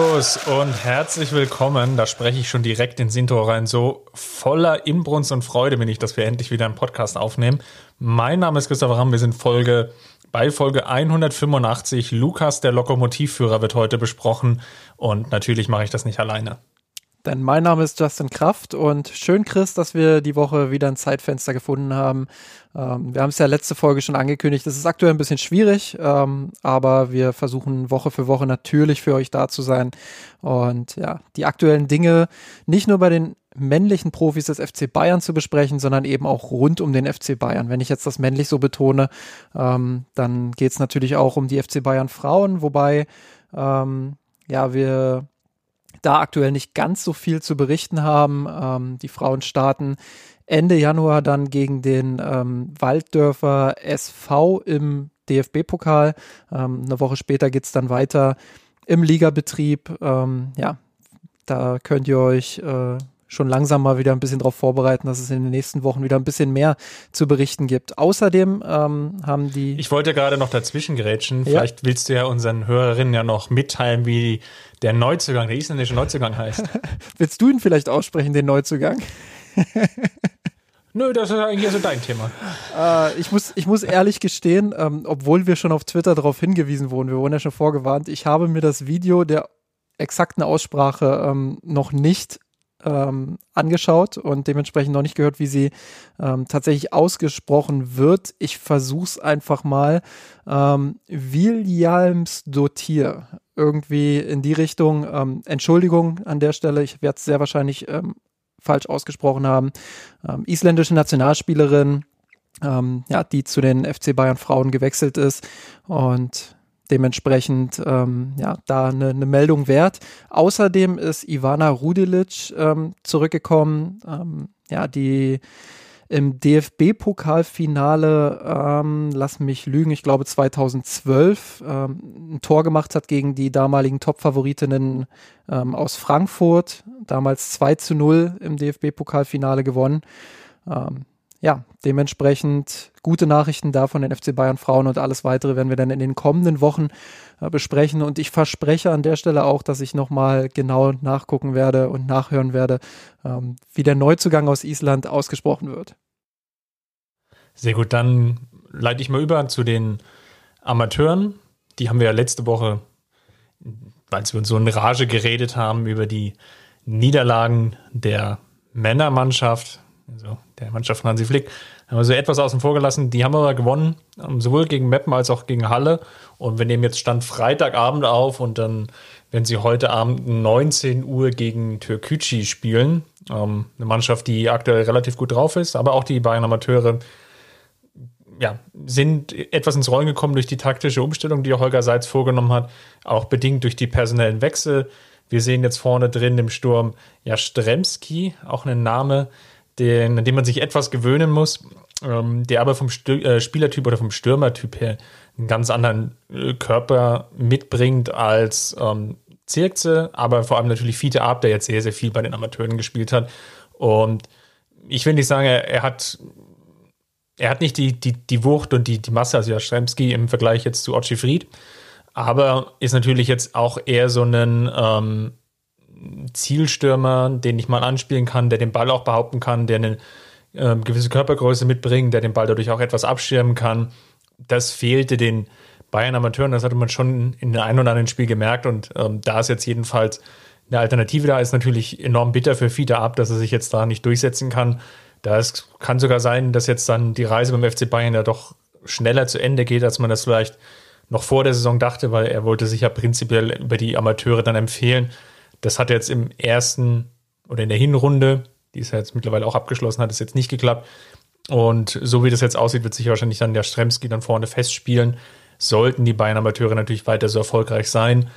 Servus und herzlich willkommen. Da spreche ich schon direkt ins Intro rein. So voller Inbrunst und Freude bin ich, dass wir endlich wieder einen Podcast aufnehmen. Mein Name ist Christopher Ramm. Wir sind Folge bei Folge 185. Lukas, der Lokomotivführer, wird heute besprochen. Und natürlich mache ich das nicht alleine. Denn mein Name ist Justin Kraft und schön, Chris, dass wir die Woche wieder ein Zeitfenster gefunden haben. Ähm, wir haben es ja letzte Folge schon angekündigt. Es ist aktuell ein bisschen schwierig, ähm, aber wir versuchen Woche für Woche natürlich für euch da zu sein. Und ja, die aktuellen Dinge nicht nur bei den männlichen Profis des FC Bayern zu besprechen, sondern eben auch rund um den FC Bayern. Wenn ich jetzt das männlich so betone, ähm, dann geht es natürlich auch um die FC Bayern Frauen, wobei ähm, ja wir da aktuell nicht ganz so viel zu berichten haben. Ähm, die Frauen starten Ende Januar dann gegen den ähm, Walddörfer SV im DFB-Pokal. Ähm, eine Woche später geht's dann weiter im Ligabetrieb. Ähm, ja, da könnt ihr euch äh, schon langsam mal wieder ein bisschen darauf vorbereiten, dass es in den nächsten Wochen wieder ein bisschen mehr zu berichten gibt. Außerdem ähm, haben die. Ich wollte gerade noch dazwischen gerätschen. Ja. Vielleicht willst du ja unseren Hörerinnen ja noch mitteilen, wie der Neuzugang, der isländische Neuzugang heißt. willst du ihn vielleicht aussprechen, den Neuzugang? Nö, das ist eigentlich so dein Thema. Äh, ich, muss, ich muss ehrlich gestehen, ähm, obwohl wir schon auf Twitter darauf hingewiesen wurden, wir wurden ja schon vorgewarnt, ich habe mir das Video der exakten Aussprache ähm, noch nicht ähm, angeschaut und dementsprechend noch nicht gehört, wie sie ähm, tatsächlich ausgesprochen wird. Ich versuch's einfach mal. Ähm, Williams Dotier. Irgendwie in die Richtung. Ähm, Entschuldigung an der Stelle, ich werde es sehr wahrscheinlich ähm, falsch ausgesprochen haben. Ähm, isländische Nationalspielerin, ähm, ja, die zu den FC Bayern Frauen gewechselt ist und dementsprechend ähm, ja, da eine, eine, Meldung wert. Außerdem ist Ivana Rudilic ähm, zurückgekommen, ähm, ja, die im DFB-Pokalfinale, ähm, lass mich lügen, ich glaube 2012 ähm, ein Tor gemacht hat gegen die damaligen Top-Favoritinnen ähm, aus Frankfurt, damals 2 zu 0 im DFB-Pokalfinale gewonnen. Ähm, ja, dementsprechend gute Nachrichten da von den FC Bayern Frauen und alles weitere werden wir dann in den kommenden Wochen äh, besprechen. Und ich verspreche an der Stelle auch, dass ich nochmal genau nachgucken werde und nachhören werde, ähm, wie der Neuzugang aus Island ausgesprochen wird. Sehr gut, dann leite ich mal über zu den Amateuren. Die haben wir ja letzte Woche, weil wir uns so in Rage geredet haben über die Niederlagen der Männermannschaft also der Mannschaft von Hansi Flick, haben wir so etwas außen vor gelassen. Die haben aber gewonnen, ähm, sowohl gegen Meppen als auch gegen Halle. Und wir nehmen jetzt Stand Freitagabend auf und dann werden sie heute Abend 19 Uhr gegen Türkücü spielen. Ähm, eine Mannschaft, die aktuell relativ gut drauf ist, aber auch die Bayern Amateure ja, sind etwas ins Rollen gekommen durch die taktische Umstellung, die Holger Seitz vorgenommen hat, auch bedingt durch die personellen Wechsel. Wir sehen jetzt vorne drin im Sturm Jastremski, auch ein Name, den, an den man sich etwas gewöhnen muss, ähm, der aber vom Stü äh, Spielertyp oder vom Stürmertyp her einen ganz anderen äh, Körper mitbringt als ähm, Zirkze, aber vor allem natürlich Fiete Ab, der jetzt sehr, sehr viel bei den Amateuren gespielt hat. Und ich will nicht sagen, er, er hat er hat nicht die, die, die Wucht und die, die Masse, also Jastremski im Vergleich jetzt zu Ochi Fried, aber ist natürlich jetzt auch eher so ein ähm, Zielstürmer, den ich mal anspielen kann, der den Ball auch behaupten kann, der eine äh, gewisse Körpergröße mitbringt, der den Ball dadurch auch etwas abschirmen kann. Das fehlte den Bayern Amateuren, das hatte man schon in dem einen oder anderen Spiel gemerkt und ähm, da ist jetzt jedenfalls eine Alternative da, ist natürlich enorm bitter für Fiete ab, dass er sich jetzt da nicht durchsetzen kann. Da kann sogar sein, dass jetzt dann die Reise beim FC Bayern ja doch schneller zu Ende geht, als man das vielleicht noch vor der Saison dachte, weil er wollte sich ja prinzipiell über die Amateure dann empfehlen. Das hat jetzt im ersten oder in der Hinrunde, die ist ja jetzt mittlerweile auch abgeschlossen, hat es jetzt nicht geklappt. Und so wie das jetzt aussieht, wird sich wahrscheinlich dann der Stremski dann vorne festspielen. Sollten die Bayern Amateure natürlich weiter so erfolgreich sein,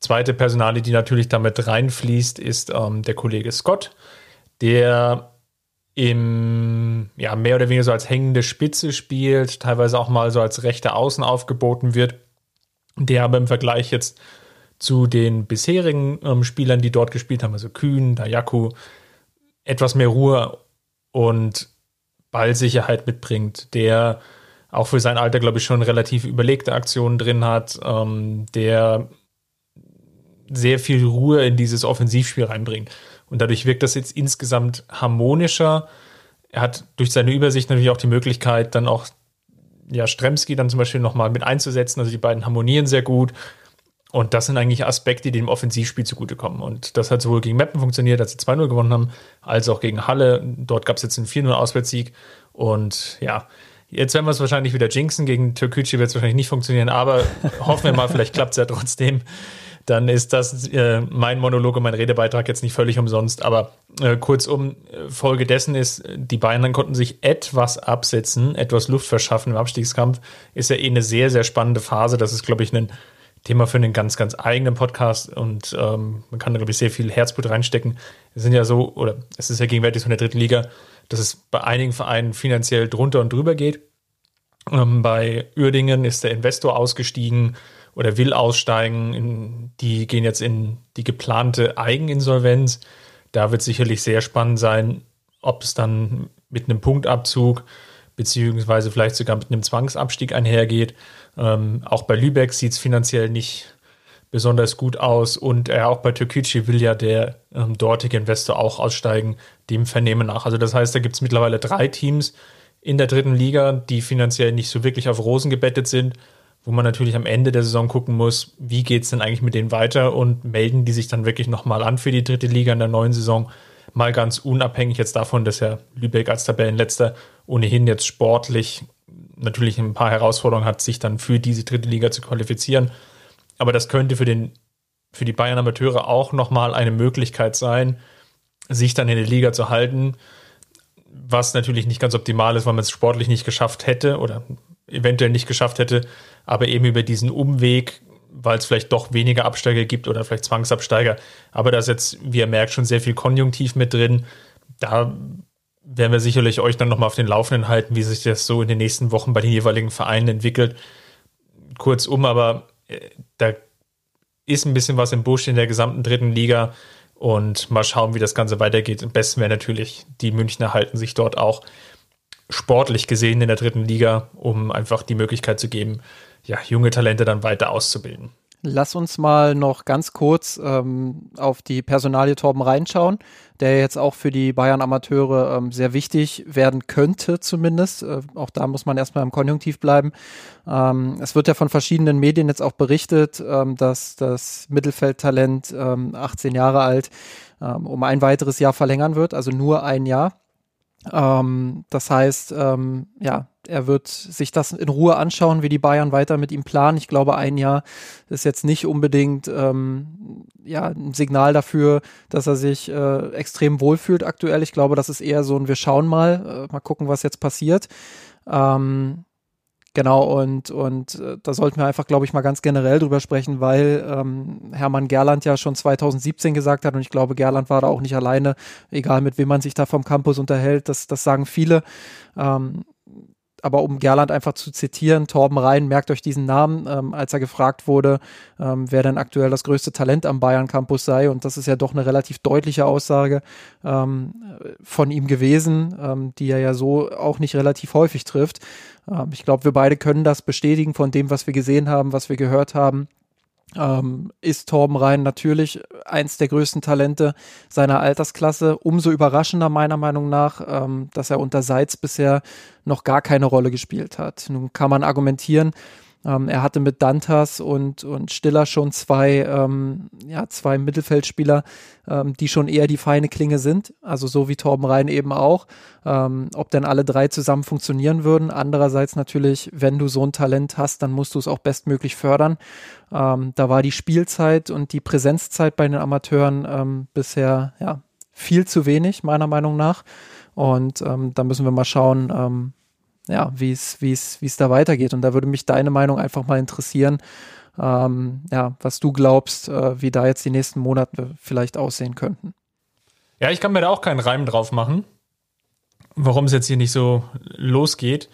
zweite Personale, die natürlich damit reinfließt, ist ähm, der Kollege Scott, der im, ja, mehr oder weniger so als hängende Spitze spielt, teilweise auch mal so als rechte Außen aufgeboten wird, der aber im Vergleich jetzt zu den bisherigen ähm, Spielern, die dort gespielt haben, also Kühn, Dayaku, etwas mehr Ruhe und Ballsicherheit mitbringt, der auch für sein Alter, glaube ich, schon relativ überlegte Aktionen drin hat, ähm, der sehr viel Ruhe in dieses Offensivspiel reinbringt. Und dadurch wirkt das jetzt insgesamt harmonischer. Er hat durch seine Übersicht natürlich auch die Möglichkeit, dann auch ja, Stremski dann zum Beispiel nochmal mit einzusetzen. Also die beiden harmonieren sehr gut. Und das sind eigentlich Aspekte, die dem Offensivspiel zugutekommen. Und das hat sowohl gegen Meppen funktioniert, als sie 2-0 gewonnen haben, als auch gegen Halle. Dort gab es jetzt einen 4-0-Auswärtssieg. Und ja, jetzt werden wir es wahrscheinlich wieder jinxen. Gegen Türkgücü wird es wahrscheinlich nicht funktionieren, aber hoffen wir mal, vielleicht klappt es ja trotzdem dann ist das äh, mein Monolog und mein Redebeitrag jetzt nicht völlig umsonst. Aber äh, kurzum, Folge dessen ist, die Bayern konnten sich etwas absetzen, etwas Luft verschaffen im Abstiegskampf. Ist ja eh eine sehr, sehr spannende Phase. Das ist, glaube ich, ein Thema für einen ganz, ganz eigenen Podcast und ähm, man kann da, glaube ich, sehr viel Herzblut reinstecken. Es sind ja so, oder es ist ja gegenwärtig so in der dritten Liga, dass es bei einigen Vereinen finanziell drunter und drüber geht. Ähm, bei Uerdingen ist der Investor ausgestiegen oder will aussteigen. Die gehen jetzt in die geplante Eigeninsolvenz. Da wird sicherlich sehr spannend sein, ob es dann mit einem Punktabzug beziehungsweise vielleicht sogar mit einem Zwangsabstieg einhergeht. Ähm, auch bei Lübeck sieht es finanziell nicht besonders gut aus und äh, auch bei Türkgücü will ja der ähm, dortige Investor auch aussteigen, dem Vernehmen nach. Also das heißt, da gibt es mittlerweile drei Teams in der dritten Liga, die finanziell nicht so wirklich auf Rosen gebettet sind wo man natürlich am Ende der Saison gucken muss, wie geht es denn eigentlich mit denen weiter und melden die sich dann wirklich nochmal an für die dritte Liga in der neuen Saison. Mal ganz unabhängig jetzt davon, dass ja Lübeck als Tabellenletzter ohnehin jetzt sportlich natürlich ein paar Herausforderungen hat, sich dann für diese dritte Liga zu qualifizieren. Aber das könnte für, den, für die Bayern Amateure auch nochmal eine Möglichkeit sein, sich dann in der Liga zu halten, was natürlich nicht ganz optimal ist, weil man es sportlich nicht geschafft hätte oder eventuell nicht geschafft hätte, aber eben über diesen Umweg, weil es vielleicht doch weniger Absteiger gibt oder vielleicht Zwangsabsteiger. Aber da ist jetzt, wie ihr merkt, schon sehr viel Konjunktiv mit drin. Da werden wir sicherlich euch dann nochmal auf den Laufenden halten, wie sich das so in den nächsten Wochen bei den jeweiligen Vereinen entwickelt. Kurzum, aber äh, da ist ein bisschen was im Busch in der gesamten dritten Liga und mal schauen, wie das Ganze weitergeht. Am besten wäre natürlich, die Münchner halten sich dort auch sportlich gesehen in der dritten Liga, um einfach die Möglichkeit zu geben, ja, junge Talente dann weiter auszubilden. Lass uns mal noch ganz kurz ähm, auf die Personalie Torben reinschauen, der jetzt auch für die Bayern Amateure ähm, sehr wichtig werden könnte, zumindest. Äh, auch da muss man erstmal im Konjunktiv bleiben. Ähm, es wird ja von verschiedenen Medien jetzt auch berichtet, ähm, dass das Mittelfeldtalent 18 ähm, Jahre alt ähm, um ein weiteres Jahr verlängern wird, also nur ein Jahr. Ähm, das heißt, ähm, ja, er wird sich das in Ruhe anschauen, wie die Bayern weiter mit ihm planen. Ich glaube, ein Jahr ist jetzt nicht unbedingt ähm, ja, ein Signal dafür, dass er sich äh, extrem wohlfühlt aktuell. Ich glaube, das ist eher so ein Wir schauen mal, äh, mal gucken, was jetzt passiert. Ähm, Genau, und, und äh, da sollten wir einfach, glaube ich, mal ganz generell drüber sprechen, weil ähm, Hermann Gerland ja schon 2017 gesagt hat, und ich glaube, Gerland war da auch nicht alleine, egal mit wem man sich da vom Campus unterhält, das, das sagen viele. Ähm, aber um Gerland einfach zu zitieren, Torben Rhein, merkt euch diesen Namen, ähm, als er gefragt wurde, ähm, wer denn aktuell das größte Talent am Bayern Campus sei. Und das ist ja doch eine relativ deutliche Aussage ähm, von ihm gewesen, ähm, die er ja so auch nicht relativ häufig trifft. Ähm, ich glaube, wir beide können das bestätigen von dem, was wir gesehen haben, was wir gehört haben ähm, ist Torben Rhein natürlich eins der größten Talente seiner Altersklasse. Umso überraschender meiner Meinung nach, ähm, dass er unter Seitz bisher noch gar keine Rolle gespielt hat. Nun kann man argumentieren, ähm, er hatte mit Dantas und, und Stiller schon zwei, ähm, ja, zwei Mittelfeldspieler, ähm, die schon eher die feine Klinge sind. Also so wie Torben Rhein eben auch. Ähm, ob denn alle drei zusammen funktionieren würden. Andererseits natürlich, wenn du so ein Talent hast, dann musst du es auch bestmöglich fördern. Ähm, da war die Spielzeit und die Präsenzzeit bei den Amateuren ähm, bisher ja, viel zu wenig, meiner Meinung nach. Und ähm, da müssen wir mal schauen, ähm, ja, wie es, wie es, wie es da weitergeht. Und da würde mich deine Meinung einfach mal interessieren. ähm, ja, was du glaubst, äh, wie da jetzt die nächsten Monate vielleicht aussehen könnten. Ja, ich kann mir da auch keinen Reim drauf machen, warum es jetzt hier nicht so losgeht.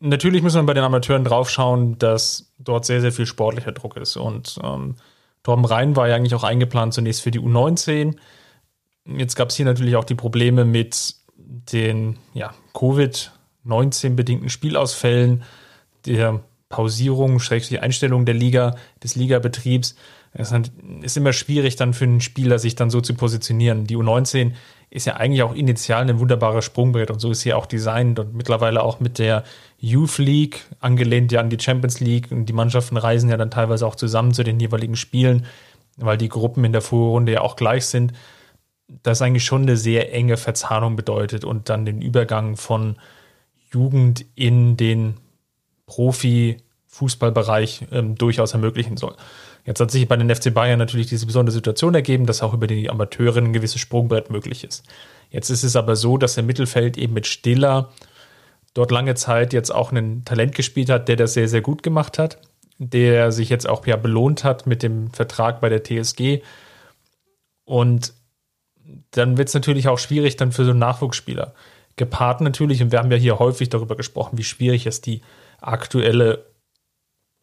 Natürlich muss man bei den Amateuren draufschauen, dass dort sehr, sehr viel sportlicher Druck ist. Und ähm, Torben Rhein war ja eigentlich auch eingeplant zunächst für die U19. Jetzt gab es hier natürlich auch die Probleme mit den ja, Covid-19-bedingten Spielausfällen, der Pausierung, schrägstrich Einstellung der Liga, des Ligabetriebs. Es ist immer schwierig dann für einen Spieler, sich dann so zu positionieren. Die U19 ist ja eigentlich auch initial ein wunderbares Sprungbrett und so ist sie auch designt und mittlerweile auch mit der Youth League, angelehnt ja an die Champions League und die Mannschaften reisen ja dann teilweise auch zusammen zu den jeweiligen Spielen, weil die Gruppen in der Vorrunde ja auch gleich sind. Das eigentlich schon eine sehr enge Verzahnung bedeutet und dann den Übergang von Jugend in den Profi-Fußballbereich ähm, durchaus ermöglichen soll. Jetzt hat sich bei den FC Bayern natürlich diese besondere Situation ergeben, dass auch über die Amateure ein gewisses Sprungbrett möglich ist. Jetzt ist es aber so, dass im Mittelfeld eben mit Stiller dort lange Zeit jetzt auch ein Talent gespielt hat, der das sehr, sehr gut gemacht hat, der sich jetzt auch ja belohnt hat mit dem Vertrag bei der TSG. Und dann wird es natürlich auch schwierig dann für so einen Nachwuchsspieler. Gepaart natürlich, und wir haben ja hier häufig darüber gesprochen, wie schwierig es die aktuelle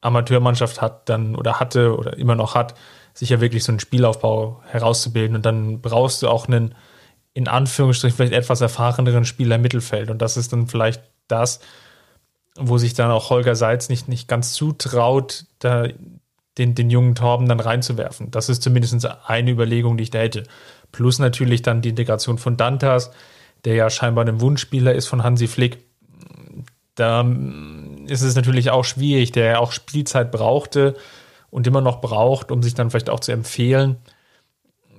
Amateurmannschaft hat dann oder hatte oder immer noch hat, sich ja wirklich so einen Spielaufbau herauszubilden. Und dann brauchst du auch einen, in Anführungsstrichen, vielleicht etwas erfahreneren Spieler im Mittelfeld. Und das ist dann vielleicht das, wo sich dann auch Holger Seitz nicht, nicht ganz zutraut, da den, den jungen Torben dann reinzuwerfen. Das ist zumindest eine Überlegung, die ich da hätte. Plus natürlich dann die Integration von Dantas, der ja scheinbar ein Wunschspieler ist von Hansi Flick da ähm, ist es natürlich auch schwierig, der ja auch Spielzeit brauchte und immer noch braucht, um sich dann vielleicht auch zu empfehlen.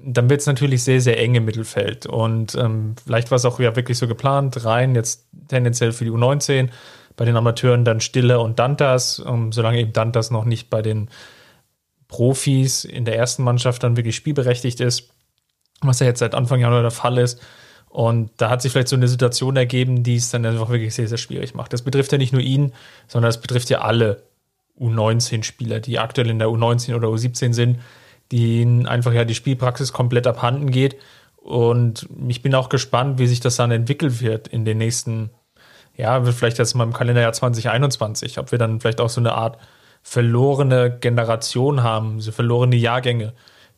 Dann wird es natürlich sehr, sehr eng im Mittelfeld. Und ähm, vielleicht war es auch ja wirklich so geplant, rein jetzt tendenziell für die U19, bei den Amateuren dann Stille und Dantas, um, solange eben Dantas noch nicht bei den Profis in der ersten Mannschaft dann wirklich spielberechtigt ist, was ja jetzt seit Anfang Januar der Fall ist, und da hat sich vielleicht so eine Situation ergeben, die es dann einfach wirklich sehr, sehr schwierig macht. Das betrifft ja nicht nur ihn, sondern es betrifft ja alle U19-Spieler, die aktuell in der U19 oder U17 sind, denen einfach ja die Spielpraxis komplett abhanden geht. Und ich bin auch gespannt, wie sich das dann entwickelt wird in den nächsten, ja, vielleicht jetzt mal im Kalenderjahr 2021, ob wir dann vielleicht auch so eine Art verlorene Generation haben, so verlorene Jahrgänge,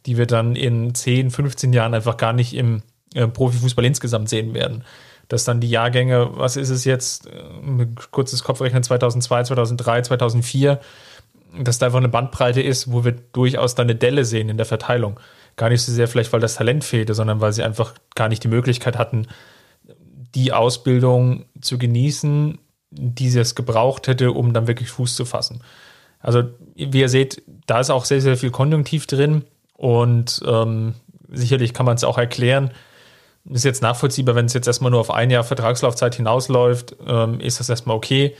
die wir dann in 10, 15 Jahren einfach gar nicht im äh, Profifußball insgesamt sehen werden. Dass dann die Jahrgänge, was ist es jetzt, äh, kurzes Kopfrechnen 2002, 2003, 2004, dass da einfach eine Bandbreite ist, wo wir durchaus dann eine Delle sehen in der Verteilung. Gar nicht so sehr vielleicht, weil das Talent fehlte, sondern weil sie einfach gar nicht die Möglichkeit hatten, die Ausbildung zu genießen, die sie es gebraucht hätte, um dann wirklich Fuß zu fassen. Also, wie ihr seht, da ist auch sehr, sehr viel Konjunktiv drin und ähm, sicherlich kann man es auch erklären, ist jetzt nachvollziehbar, wenn es jetzt erstmal nur auf ein Jahr Vertragslaufzeit hinausläuft, ähm, ist das erstmal okay.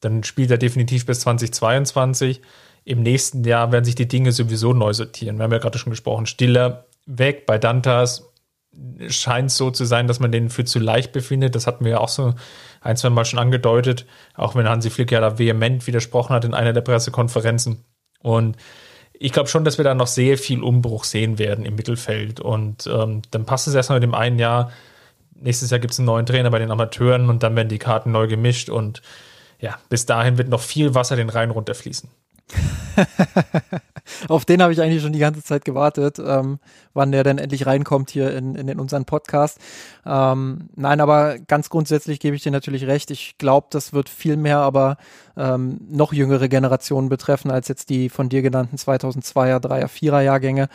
Dann spielt er definitiv bis 2022. Im nächsten Jahr werden sich die Dinge sowieso neu sortieren. Wir haben ja gerade schon gesprochen, Stiller weg bei Dantas scheint so zu sein, dass man den für zu leicht befindet. Das hatten wir ja auch so ein, zwei Mal schon angedeutet, auch wenn Hansi Flick ja da vehement widersprochen hat in einer der Pressekonferenzen. Und ich glaube schon, dass wir da noch sehr viel Umbruch sehen werden im Mittelfeld. Und ähm, dann passt es erstmal mit dem einen Jahr. Nächstes Jahr gibt es einen neuen Trainer bei den Amateuren und dann werden die Karten neu gemischt. Und ja, bis dahin wird noch viel Wasser den Rhein runterfließen. Auf den habe ich eigentlich schon die ganze Zeit gewartet, ähm, wann der denn endlich reinkommt hier in, in, in unseren Podcast. Ähm, nein, aber ganz grundsätzlich gebe ich dir natürlich recht. Ich glaube, das wird viel mehr aber ähm, noch jüngere Generationen betreffen als jetzt die von dir genannten 2002er, 3er, 4er Jahrgänge.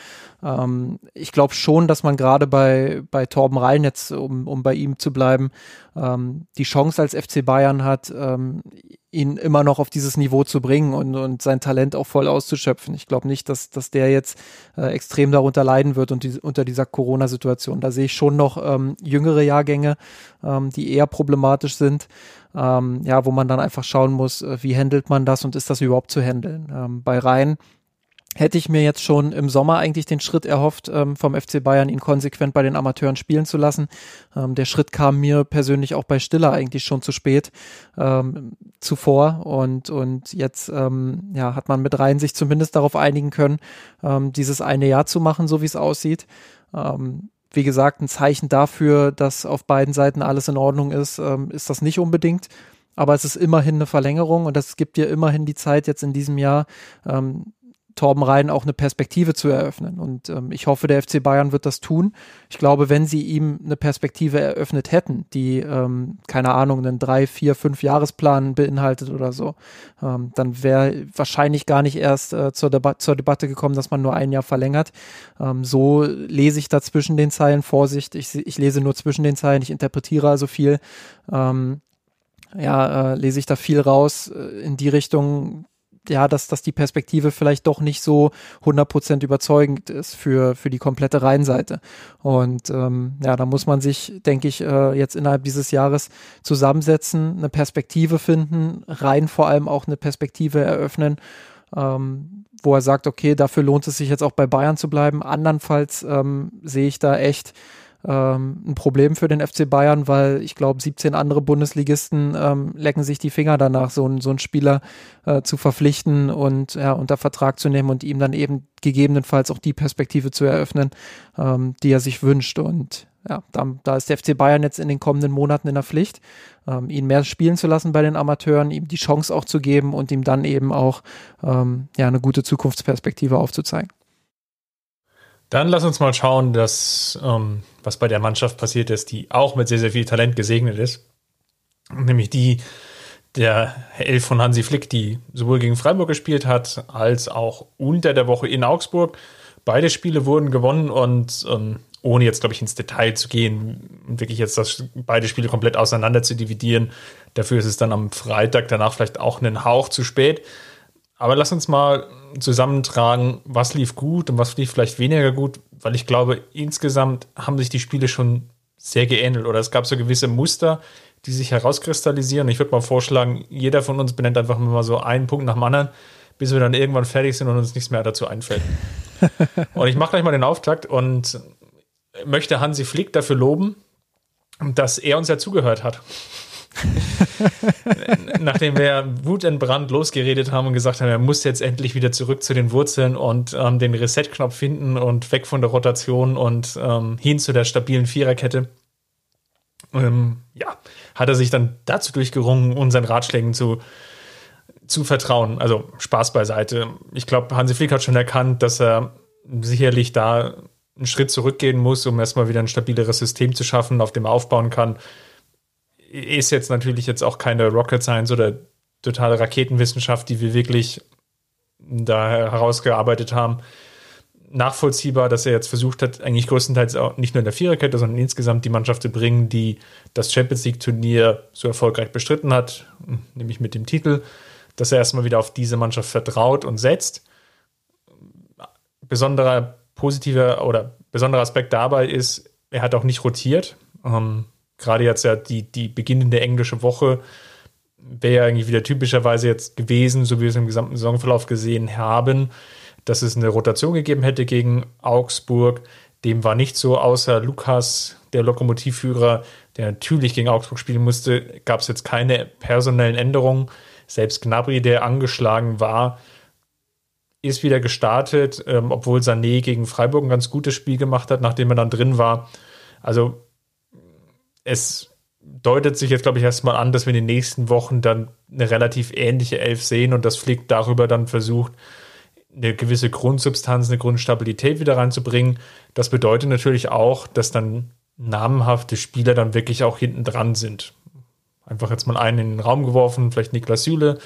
Ähm, ich glaube schon, dass man gerade bei, bei Torben Rhein jetzt, um, um bei ihm zu bleiben, ähm, die Chance als FC Bayern hat, ähm, ihn immer noch auf dieses Niveau zu bringen und, und sein Talent auch voll auszuschöpfen. Ich glaube nicht, dass, dass der jetzt äh, extrem darunter leiden wird und die, unter dieser Corona-Situation. Da sehe ich schon noch ähm, jüngere Jahrgänge, ähm, die eher problematisch sind. Ähm, ja, wo man dann einfach schauen muss, äh, wie handelt man das und ist das überhaupt zu handeln. Ähm, bei Rhein hätte ich mir jetzt schon im Sommer eigentlich den Schritt erhofft, ähm, vom FC Bayern ihn konsequent bei den Amateuren spielen zu lassen. Ähm, der Schritt kam mir persönlich auch bei Stiller eigentlich schon zu spät ähm, zuvor und, und jetzt ähm, ja, hat man mit Reihen sich zumindest darauf einigen können, ähm, dieses eine Jahr zu machen, so wie es aussieht. Ähm, wie gesagt, ein Zeichen dafür, dass auf beiden Seiten alles in Ordnung ist, ähm, ist das nicht unbedingt aber es ist immerhin eine Verlängerung und das gibt dir immerhin die Zeit jetzt in diesem Jahr, ähm, Torben Rhein auch eine Perspektive zu eröffnen. Und ähm, ich hoffe, der FC Bayern wird das tun. Ich glaube, wenn sie ihm eine Perspektive eröffnet hätten, die, ähm, keine Ahnung, einen drei, vier, fünf Jahresplan beinhaltet oder so, ähm, dann wäre wahrscheinlich gar nicht erst äh, zur, Deba zur Debatte gekommen, dass man nur ein Jahr verlängert. Ähm, so lese ich da zwischen den Zeilen Vorsicht. Ich, ich lese nur zwischen den Zeilen, ich interpretiere also viel. Ähm, ja, äh, lese ich da viel raus äh, in die Richtung, ja, dass, dass die Perspektive vielleicht doch nicht so 100% überzeugend ist für, für die komplette Rheinseite. Und ähm, ja, da muss man sich, denke ich, äh, jetzt innerhalb dieses Jahres zusammensetzen, eine Perspektive finden, rein vor allem auch eine Perspektive eröffnen, ähm, wo er sagt, okay, dafür lohnt es sich jetzt auch bei Bayern zu bleiben. Andernfalls ähm, sehe ich da echt ähm, ein Problem für den FC Bayern, weil ich glaube, 17 andere Bundesligisten ähm, lecken sich die Finger danach, so, so einen Spieler äh, zu verpflichten und ja, unter Vertrag zu nehmen und ihm dann eben gegebenenfalls auch die Perspektive zu eröffnen, ähm, die er sich wünscht. Und ja, da, da, ist der FC Bayern jetzt in den kommenden Monaten in der Pflicht, ähm, ihn mehr spielen zu lassen bei den Amateuren, ihm die Chance auch zu geben und ihm dann eben auch ähm, ja, eine gute Zukunftsperspektive aufzuzeigen. Dann lass uns mal schauen, dass, ähm, was bei der Mannschaft passiert ist, die auch mit sehr, sehr viel Talent gesegnet ist. Nämlich die der Elf von Hansi Flick, die sowohl gegen Freiburg gespielt hat, als auch unter der Woche in Augsburg. Beide Spiele wurden gewonnen und ähm, ohne jetzt, glaube ich, ins Detail zu gehen, wirklich jetzt das, beide Spiele komplett auseinander zu dividieren. Dafür ist es dann am Freitag danach vielleicht auch einen Hauch zu spät. Aber lass uns mal zusammentragen, was lief gut und was lief vielleicht weniger gut, weil ich glaube, insgesamt haben sich die Spiele schon sehr geähnelt oder es gab so gewisse Muster, die sich herauskristallisieren. Ich würde mal vorschlagen, jeder von uns benennt einfach mal so einen Punkt nach dem anderen, bis wir dann irgendwann fertig sind und uns nichts mehr dazu einfällt. und ich mache gleich mal den Auftakt und möchte Hansi Flick dafür loben, dass er uns ja zugehört hat. Nachdem wir wutentbrannt losgeredet haben und gesagt haben, er muss jetzt endlich wieder zurück zu den Wurzeln und ähm, den Reset-Knopf finden und weg von der Rotation und ähm, hin zu der stabilen Viererkette. Ähm, ja, hat er sich dann dazu durchgerungen, unseren Ratschlägen zu, zu vertrauen. Also Spaß beiseite. Ich glaube, Hansi Flick hat schon erkannt, dass er sicherlich da einen Schritt zurückgehen muss, um erstmal wieder ein stabileres System zu schaffen, auf dem er aufbauen kann ist jetzt natürlich jetzt auch keine Rocket Science oder totale Raketenwissenschaft, die wir wirklich da herausgearbeitet haben. Nachvollziehbar, dass er jetzt versucht hat, eigentlich größtenteils auch nicht nur in der Viererkette, sondern insgesamt die Mannschaft zu bringen, die das Champions League-Turnier so erfolgreich bestritten hat, nämlich mit dem Titel, dass er erstmal wieder auf diese Mannschaft vertraut und setzt. Besonderer positiver oder besonderer Aspekt dabei ist, er hat auch nicht rotiert. Ähm, gerade jetzt ja die, die beginnende englische Woche wäre ja eigentlich wieder typischerweise jetzt gewesen, so wie wir es im gesamten Saisonverlauf gesehen haben, dass es eine Rotation gegeben hätte gegen Augsburg. Dem war nicht so, außer Lukas, der Lokomotivführer, der natürlich gegen Augsburg spielen musste, gab es jetzt keine personellen Änderungen. Selbst Gnabry, der angeschlagen war, ist wieder gestartet, ähm, obwohl Sané gegen Freiburg ein ganz gutes Spiel gemacht hat, nachdem er dann drin war. Also es deutet sich jetzt, glaube ich, erstmal an, dass wir in den nächsten Wochen dann eine relativ ähnliche Elf sehen und das Flick darüber dann versucht, eine gewisse Grundsubstanz, eine Grundstabilität wieder reinzubringen. Das bedeutet natürlich auch, dass dann namenhafte Spieler dann wirklich auch hinten dran sind. Einfach jetzt mal einen in den Raum geworfen, vielleicht Niklas Süle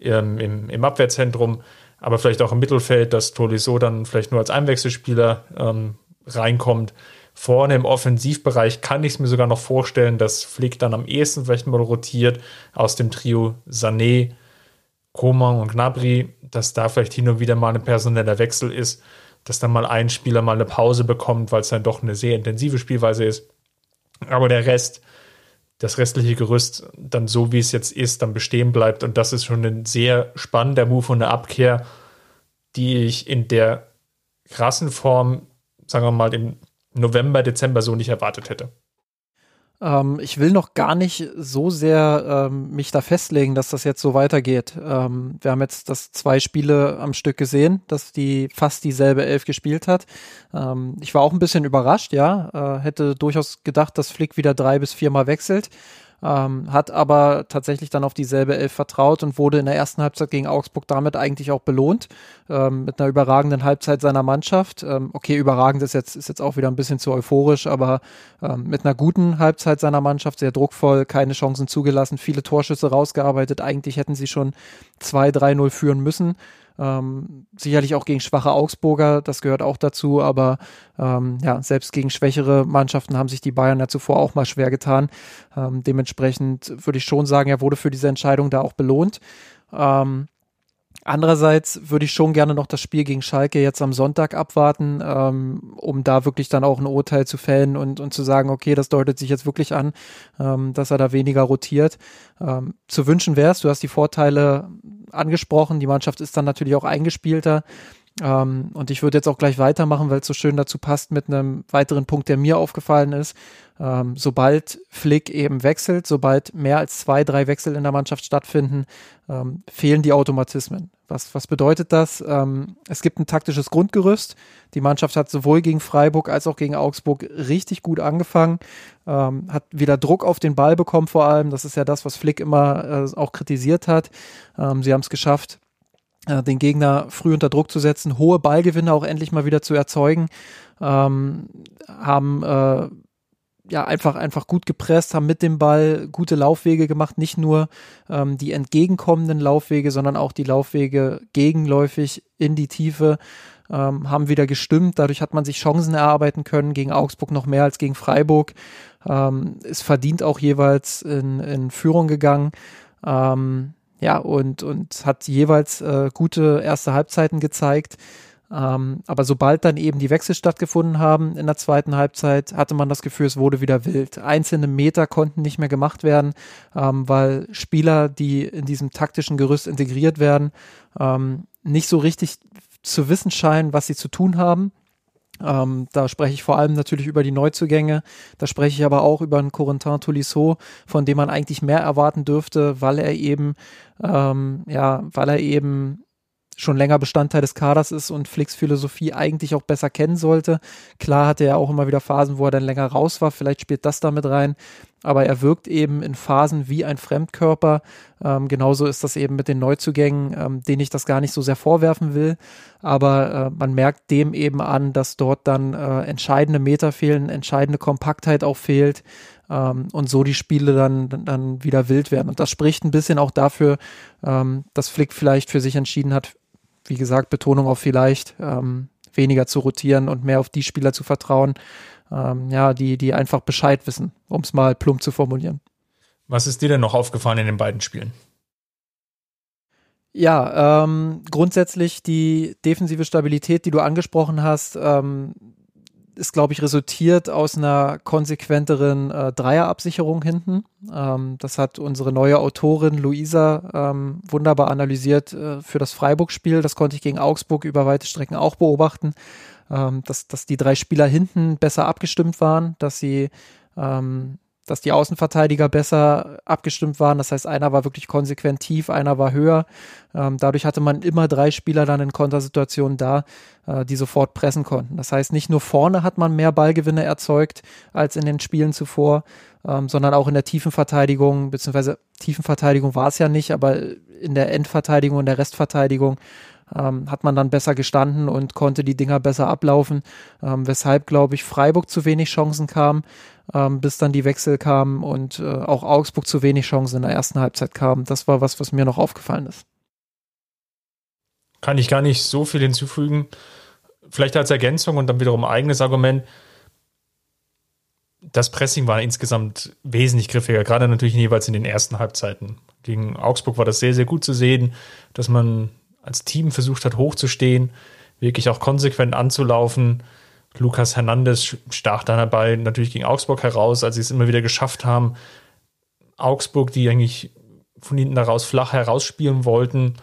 ähm, im, im Abwehrzentrum, aber vielleicht auch im Mittelfeld, dass Tolisso dann vielleicht nur als Einwechselspieler ähm, reinkommt. Vorne im Offensivbereich kann ich es mir sogar noch vorstellen, dass Flick dann am ehesten vielleicht mal rotiert aus dem Trio Sané, Koman und Gnabry, dass da vielleicht hin und wieder mal ein personeller Wechsel ist, dass dann mal ein Spieler mal eine Pause bekommt, weil es dann doch eine sehr intensive Spielweise ist. Aber der Rest, das restliche Gerüst dann so, wie es jetzt ist, dann bestehen bleibt. Und das ist schon ein sehr spannender Move und eine Abkehr die ich in der krassen Form, sagen wir mal, im November, Dezember so nicht erwartet hätte. Ähm, ich will noch gar nicht so sehr ähm, mich da festlegen, dass das jetzt so weitergeht. Ähm, wir haben jetzt das zwei Spiele am Stück gesehen, dass die fast dieselbe Elf gespielt hat. Ähm, ich war auch ein bisschen überrascht, ja. Äh, hätte durchaus gedacht, dass Flick wieder drei bis viermal wechselt ähm, hat aber tatsächlich dann auf dieselbe Elf vertraut und wurde in der ersten Halbzeit gegen Augsburg damit eigentlich auch belohnt, ähm, mit einer überragenden Halbzeit seiner Mannschaft. Ähm, okay, überragend ist jetzt, ist jetzt auch wieder ein bisschen zu euphorisch, aber ähm, mit einer guten Halbzeit seiner Mannschaft, sehr druckvoll, keine Chancen zugelassen, viele Torschüsse rausgearbeitet. Eigentlich hätten sie schon 2-3-0 führen müssen. Ähm, sicherlich auch gegen schwache Augsburger, das gehört auch dazu, aber ähm, ja, selbst gegen schwächere Mannschaften haben sich die Bayern ja zuvor auch mal schwer getan. Ähm, dementsprechend würde ich schon sagen, er wurde für diese Entscheidung da auch belohnt. Ähm, Andererseits würde ich schon gerne noch das Spiel gegen Schalke jetzt am Sonntag abwarten, ähm, um da wirklich dann auch ein Urteil zu fällen und, und zu sagen, okay, das deutet sich jetzt wirklich an, ähm, dass er da weniger rotiert. Ähm, zu wünschen wäre es, du hast die Vorteile angesprochen, die Mannschaft ist dann natürlich auch eingespielter. Ähm, und ich würde jetzt auch gleich weitermachen, weil es so schön dazu passt mit einem weiteren Punkt, der mir aufgefallen ist. Ähm, sobald Flick eben wechselt, sobald mehr als zwei, drei Wechsel in der Mannschaft stattfinden, ähm, fehlen die Automatismen. Was, was bedeutet das? Ähm, es gibt ein taktisches Grundgerüst. Die Mannschaft hat sowohl gegen Freiburg als auch gegen Augsburg richtig gut angefangen, ähm, hat wieder Druck auf den Ball bekommen vor allem. Das ist ja das, was Flick immer äh, auch kritisiert hat. Ähm, sie haben es geschafft, den Gegner früh unter Druck zu setzen, hohe Ballgewinne auch endlich mal wieder zu erzeugen, ähm, haben äh, ja einfach einfach gut gepresst, haben mit dem Ball gute Laufwege gemacht, nicht nur ähm, die entgegenkommenden Laufwege, sondern auch die Laufwege gegenläufig in die Tiefe ähm, haben wieder gestimmt. Dadurch hat man sich Chancen erarbeiten können gegen Augsburg noch mehr als gegen Freiburg. Ähm, ist verdient auch jeweils in, in Führung gegangen. Ähm, ja, und, und hat jeweils äh, gute erste Halbzeiten gezeigt. Ähm, aber sobald dann eben die Wechsel stattgefunden haben in der zweiten Halbzeit, hatte man das Gefühl, es wurde wieder wild. Einzelne Meter konnten nicht mehr gemacht werden, ähm, weil Spieler, die in diesem taktischen Gerüst integriert werden, ähm, nicht so richtig zu wissen scheinen, was sie zu tun haben. Ähm, da spreche ich vor allem natürlich über die Neuzugänge. Da spreche ich aber auch über einen Corentin Tolisso, von dem man eigentlich mehr erwarten dürfte, weil er eben, ähm, ja, weil er eben schon länger Bestandteil des Kaders ist und Flicks Philosophie eigentlich auch besser kennen sollte. Klar hatte er auch immer wieder Phasen, wo er dann länger raus war, vielleicht spielt das damit rein, aber er wirkt eben in Phasen wie ein Fremdkörper. Ähm, genauso ist das eben mit den Neuzugängen, ähm, denen ich das gar nicht so sehr vorwerfen will, aber äh, man merkt dem eben an, dass dort dann äh, entscheidende Meter fehlen, entscheidende Kompaktheit auch fehlt ähm, und so die Spiele dann, dann wieder wild werden. Und das spricht ein bisschen auch dafür, ähm, dass Flick vielleicht für sich entschieden hat, wie gesagt, Betonung auf vielleicht, ähm, weniger zu rotieren und mehr auf die Spieler zu vertrauen, ähm, ja, die, die einfach Bescheid wissen, um es mal plump zu formulieren. Was ist dir denn noch aufgefallen in den beiden Spielen? Ja, ähm, grundsätzlich die defensive Stabilität, die du angesprochen hast, ähm, ist, glaube ich, resultiert aus einer konsequenteren äh, Dreierabsicherung hinten. Ähm, das hat unsere neue Autorin Luisa ähm, wunderbar analysiert äh, für das Freiburg-Spiel. Das konnte ich gegen Augsburg über weite Strecken auch beobachten, ähm, dass, dass die drei Spieler hinten besser abgestimmt waren, dass sie ähm, dass die Außenverteidiger besser abgestimmt waren. Das heißt, einer war wirklich konsequent tief, einer war höher. Ähm, dadurch hatte man immer drei Spieler dann in Kontersituationen da, äh, die sofort pressen konnten. Das heißt, nicht nur vorne hat man mehr Ballgewinne erzeugt als in den Spielen zuvor, ähm, sondern auch in der Tiefenverteidigung, beziehungsweise Tiefenverteidigung war es ja nicht, aber in der Endverteidigung und der Restverteidigung ähm, hat man dann besser gestanden und konnte die Dinger besser ablaufen, ähm, weshalb, glaube ich, Freiburg zu wenig Chancen kam, ähm, bis dann die Wechsel kamen und äh, auch Augsburg zu wenig Chancen in der ersten Halbzeit kam. Das war was, was mir noch aufgefallen ist. Kann ich gar nicht so viel hinzufügen. Vielleicht als Ergänzung und dann wiederum eigenes Argument. Das Pressing war insgesamt wesentlich griffiger, gerade natürlich jeweils in den ersten Halbzeiten. Gegen Augsburg war das sehr, sehr gut zu sehen, dass man als Team versucht hat, hochzustehen, wirklich auch konsequent anzulaufen. Lukas Hernandez stach dann dabei natürlich gegen Augsburg heraus, als sie es immer wieder geschafft haben. Augsburg, die eigentlich von hinten daraus flach herausspielen wollten,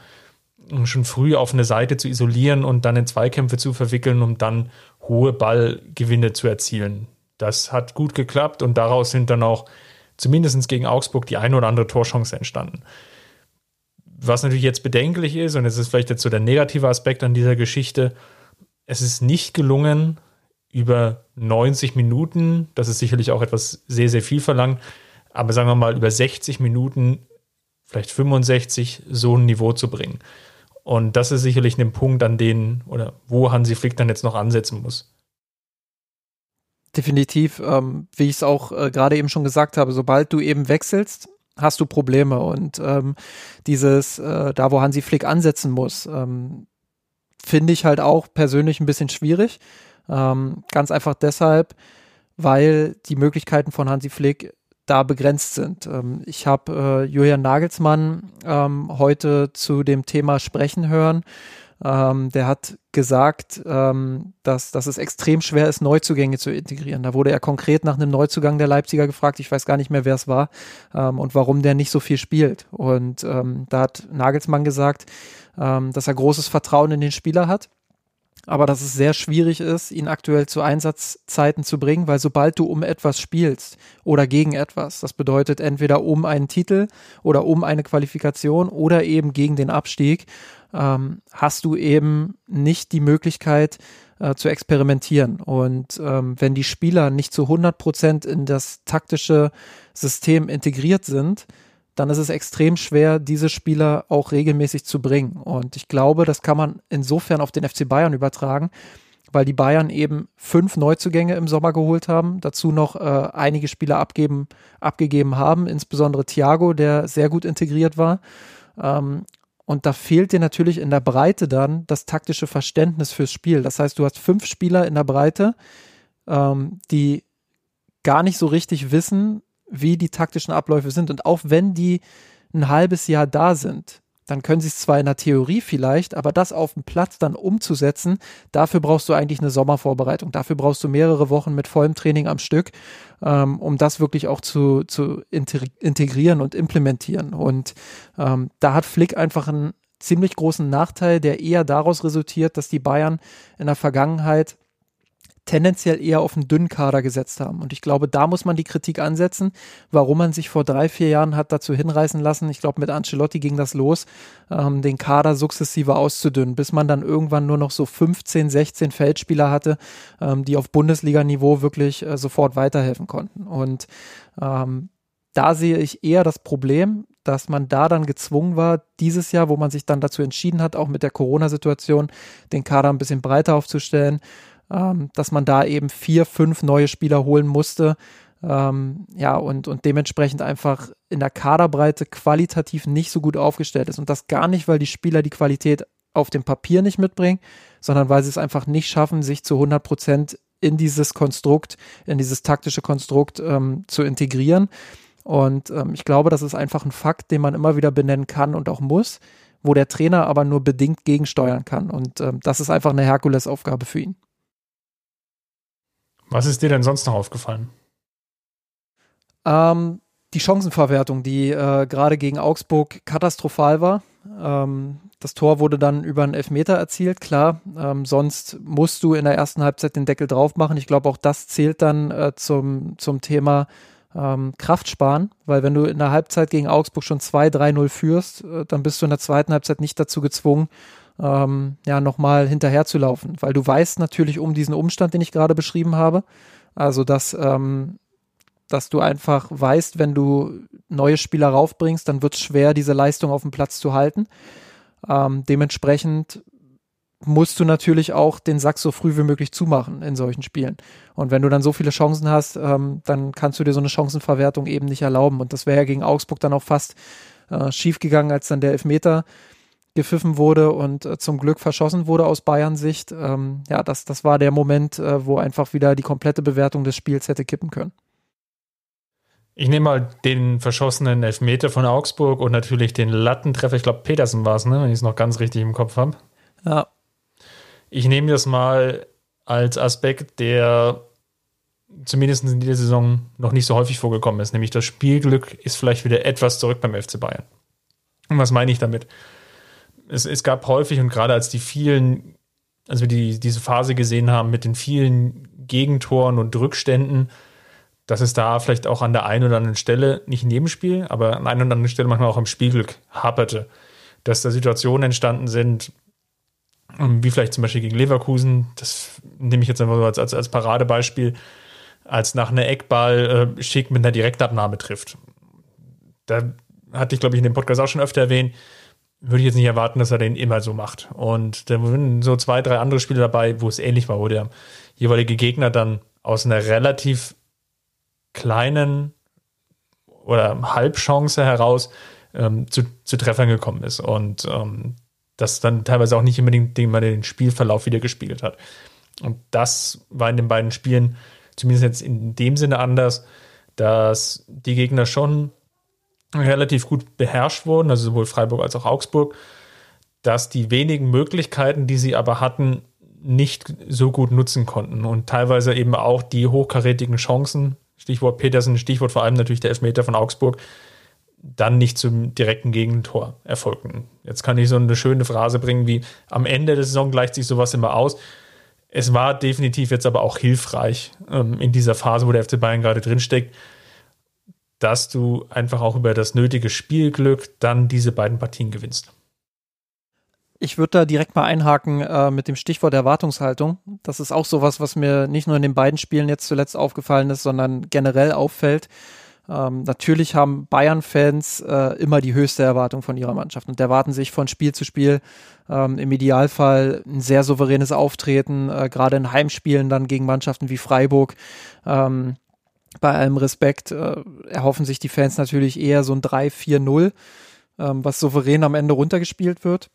schon früh auf eine Seite zu isolieren und dann in Zweikämpfe zu verwickeln, um dann hohe Ballgewinne zu erzielen. Das hat gut geklappt und daraus sind dann auch zumindest gegen Augsburg die eine oder andere Torchance entstanden. Was natürlich jetzt bedenklich ist, und es ist vielleicht jetzt so der negative Aspekt an dieser Geschichte, es ist nicht gelungen, über 90 Minuten, das ist sicherlich auch etwas sehr, sehr viel verlangt, aber sagen wir mal über 60 Minuten, vielleicht 65, so ein Niveau zu bringen. Und das ist sicherlich ein Punkt, an den oder wo Hansi Flick dann jetzt noch ansetzen muss. Definitiv, ähm, wie ich es auch äh, gerade eben schon gesagt habe, sobald du eben wechselst, hast du Probleme. Und ähm, dieses, äh, da wo Hansi Flick ansetzen muss, ähm, finde ich halt auch persönlich ein bisschen schwierig. Ähm, ganz einfach deshalb, weil die Möglichkeiten von Hansi Flick da begrenzt sind. Ähm, ich habe äh, Julian Nagelsmann ähm, heute zu dem Thema sprechen hören. Ähm, der hat gesagt, ähm, dass, dass es extrem schwer ist, Neuzugänge zu integrieren. Da wurde er konkret nach einem Neuzugang der Leipziger gefragt. Ich weiß gar nicht mehr, wer es war ähm, und warum der nicht so viel spielt. Und ähm, da hat Nagelsmann gesagt, ähm, dass er großes Vertrauen in den Spieler hat aber dass es sehr schwierig ist, ihn aktuell zu Einsatzzeiten zu bringen, weil sobald du um etwas spielst oder gegen etwas, das bedeutet entweder um einen Titel oder um eine Qualifikation oder eben gegen den Abstieg, ähm, hast du eben nicht die Möglichkeit äh, zu experimentieren. Und ähm, wenn die Spieler nicht zu 100 Prozent in das taktische System integriert sind, dann ist es extrem schwer, diese Spieler auch regelmäßig zu bringen. Und ich glaube, das kann man insofern auf den FC Bayern übertragen, weil die Bayern eben fünf Neuzugänge im Sommer geholt haben, dazu noch äh, einige Spieler abgeben, abgegeben haben, insbesondere Thiago, der sehr gut integriert war. Ähm, und da fehlt dir natürlich in der Breite dann das taktische Verständnis fürs Spiel. Das heißt, du hast fünf Spieler in der Breite, ähm, die gar nicht so richtig wissen, wie die taktischen Abläufe sind. Und auch wenn die ein halbes Jahr da sind, dann können sie es zwar in der Theorie vielleicht, aber das auf dem Platz dann umzusetzen, dafür brauchst du eigentlich eine Sommervorbereitung. Dafür brauchst du mehrere Wochen mit vollem Training am Stück, ähm, um das wirklich auch zu, zu integrieren und implementieren. Und ähm, da hat Flick einfach einen ziemlich großen Nachteil, der eher daraus resultiert, dass die Bayern in der Vergangenheit tendenziell eher auf einen dünnen Kader gesetzt haben. Und ich glaube, da muss man die Kritik ansetzen, warum man sich vor drei, vier Jahren hat dazu hinreißen lassen. Ich glaube, mit Ancelotti ging das los, ähm, den Kader sukzessive auszudünnen, bis man dann irgendwann nur noch so 15, 16 Feldspieler hatte, ähm, die auf Bundesliga-Niveau wirklich äh, sofort weiterhelfen konnten. Und ähm, da sehe ich eher das Problem, dass man da dann gezwungen war, dieses Jahr, wo man sich dann dazu entschieden hat, auch mit der Corona-Situation, den Kader ein bisschen breiter aufzustellen, ähm, dass man da eben vier, fünf neue Spieler holen musste. Ähm, ja, und, und dementsprechend einfach in der Kaderbreite qualitativ nicht so gut aufgestellt ist. Und das gar nicht, weil die Spieler die Qualität auf dem Papier nicht mitbringen, sondern weil sie es einfach nicht schaffen, sich zu 100 Prozent in dieses Konstrukt, in dieses taktische Konstrukt ähm, zu integrieren. Und ähm, ich glaube, das ist einfach ein Fakt, den man immer wieder benennen kann und auch muss, wo der Trainer aber nur bedingt gegensteuern kann. Und ähm, das ist einfach eine Herkulesaufgabe für ihn. Was ist dir denn sonst noch aufgefallen? Ähm, die Chancenverwertung, die äh, gerade gegen Augsburg katastrophal war. Ähm, das Tor wurde dann über einen Elfmeter erzielt, klar. Ähm, sonst musst du in der ersten Halbzeit den Deckel drauf machen. Ich glaube, auch das zählt dann äh, zum, zum Thema ähm, Kraft sparen, weil wenn du in der Halbzeit gegen Augsburg schon 2-3-0 führst, äh, dann bist du in der zweiten Halbzeit nicht dazu gezwungen, ähm, ja, nochmal hinterherzulaufen, weil du weißt natürlich um diesen Umstand, den ich gerade beschrieben habe. Also, dass, ähm, dass du einfach weißt, wenn du neue Spieler raufbringst, dann wird es schwer, diese Leistung auf dem Platz zu halten. Ähm, dementsprechend musst du natürlich auch den Sack so früh wie möglich zumachen in solchen Spielen. Und wenn du dann so viele Chancen hast, ähm, dann kannst du dir so eine Chancenverwertung eben nicht erlauben. Und das wäre ja gegen Augsburg dann auch fast äh, schief gegangen, als dann der Elfmeter gepfiffen wurde und äh, zum Glück verschossen wurde aus Bayern Sicht. Ähm, ja, das, das war der Moment, äh, wo einfach wieder die komplette Bewertung des Spiels hätte kippen können. Ich nehme mal den verschossenen Elfmeter von Augsburg und natürlich den Lattentreffer. Ich glaube, Petersen war es, ne? wenn ich es noch ganz richtig im Kopf habe. Ja. Ich nehme das mal als Aspekt, der zumindest in dieser Saison noch nicht so häufig vorgekommen ist. Nämlich das Spielglück ist vielleicht wieder etwas zurück beim FC Bayern. Und was meine ich damit? Es, es gab häufig und gerade als die vielen, als wir die, diese Phase gesehen haben mit den vielen Gegentoren und Rückständen, dass es da vielleicht auch an der einen oder anderen Stelle, nicht im Nebenspiel, aber an einer oder anderen Stelle manchmal auch im Spielglück haperte. Dass da Situationen entstanden sind, ähm, wie vielleicht zum Beispiel gegen Leverkusen, das nehme ich jetzt einfach so als, als, als Paradebeispiel, als nach einer Eckball äh, Schick mit einer Direktabnahme trifft. Da hatte ich, glaube ich, in dem Podcast auch schon öfter erwähnt, würde ich jetzt nicht erwarten, dass er den immer so macht. Und da sind so zwei, drei andere Spiele dabei, wo es ähnlich war, wo der jeweilige Gegner dann aus einer relativ kleinen oder Halbchance heraus ähm, zu, zu Treffern gekommen ist. Und ähm, das dann teilweise auch nicht unbedingt den, den Spielverlauf wieder gespiegelt hat. Und das war in den beiden Spielen zumindest jetzt in dem Sinne anders, dass die Gegner schon relativ gut beherrscht wurden, also sowohl Freiburg als auch Augsburg, dass die wenigen Möglichkeiten, die sie aber hatten, nicht so gut nutzen konnten und teilweise eben auch die hochkarätigen Chancen, Stichwort Petersen, Stichwort vor allem natürlich der Elfmeter von Augsburg, dann nicht zum direkten Gegentor erfolgten. Jetzt kann ich so eine schöne Phrase bringen wie am Ende der Saison gleicht sich sowas immer aus. Es war definitiv jetzt aber auch hilfreich ähm, in dieser Phase, wo der FC Bayern gerade drinsteckt, dass du einfach auch über das nötige Spielglück dann diese beiden Partien gewinnst. Ich würde da direkt mal einhaken äh, mit dem Stichwort Erwartungshaltung. Das ist auch sowas, was mir nicht nur in den beiden Spielen jetzt zuletzt aufgefallen ist, sondern generell auffällt. Ähm, natürlich haben Bayern-Fans äh, immer die höchste Erwartung von ihrer Mannschaft und erwarten sich von Spiel zu Spiel ähm, im Idealfall ein sehr souveränes Auftreten, äh, gerade in Heimspielen dann gegen Mannschaften wie Freiburg. Ähm, bei allem Respekt äh, erhoffen sich die Fans natürlich eher so ein 3-4-0, ähm, was souverän am Ende runtergespielt wird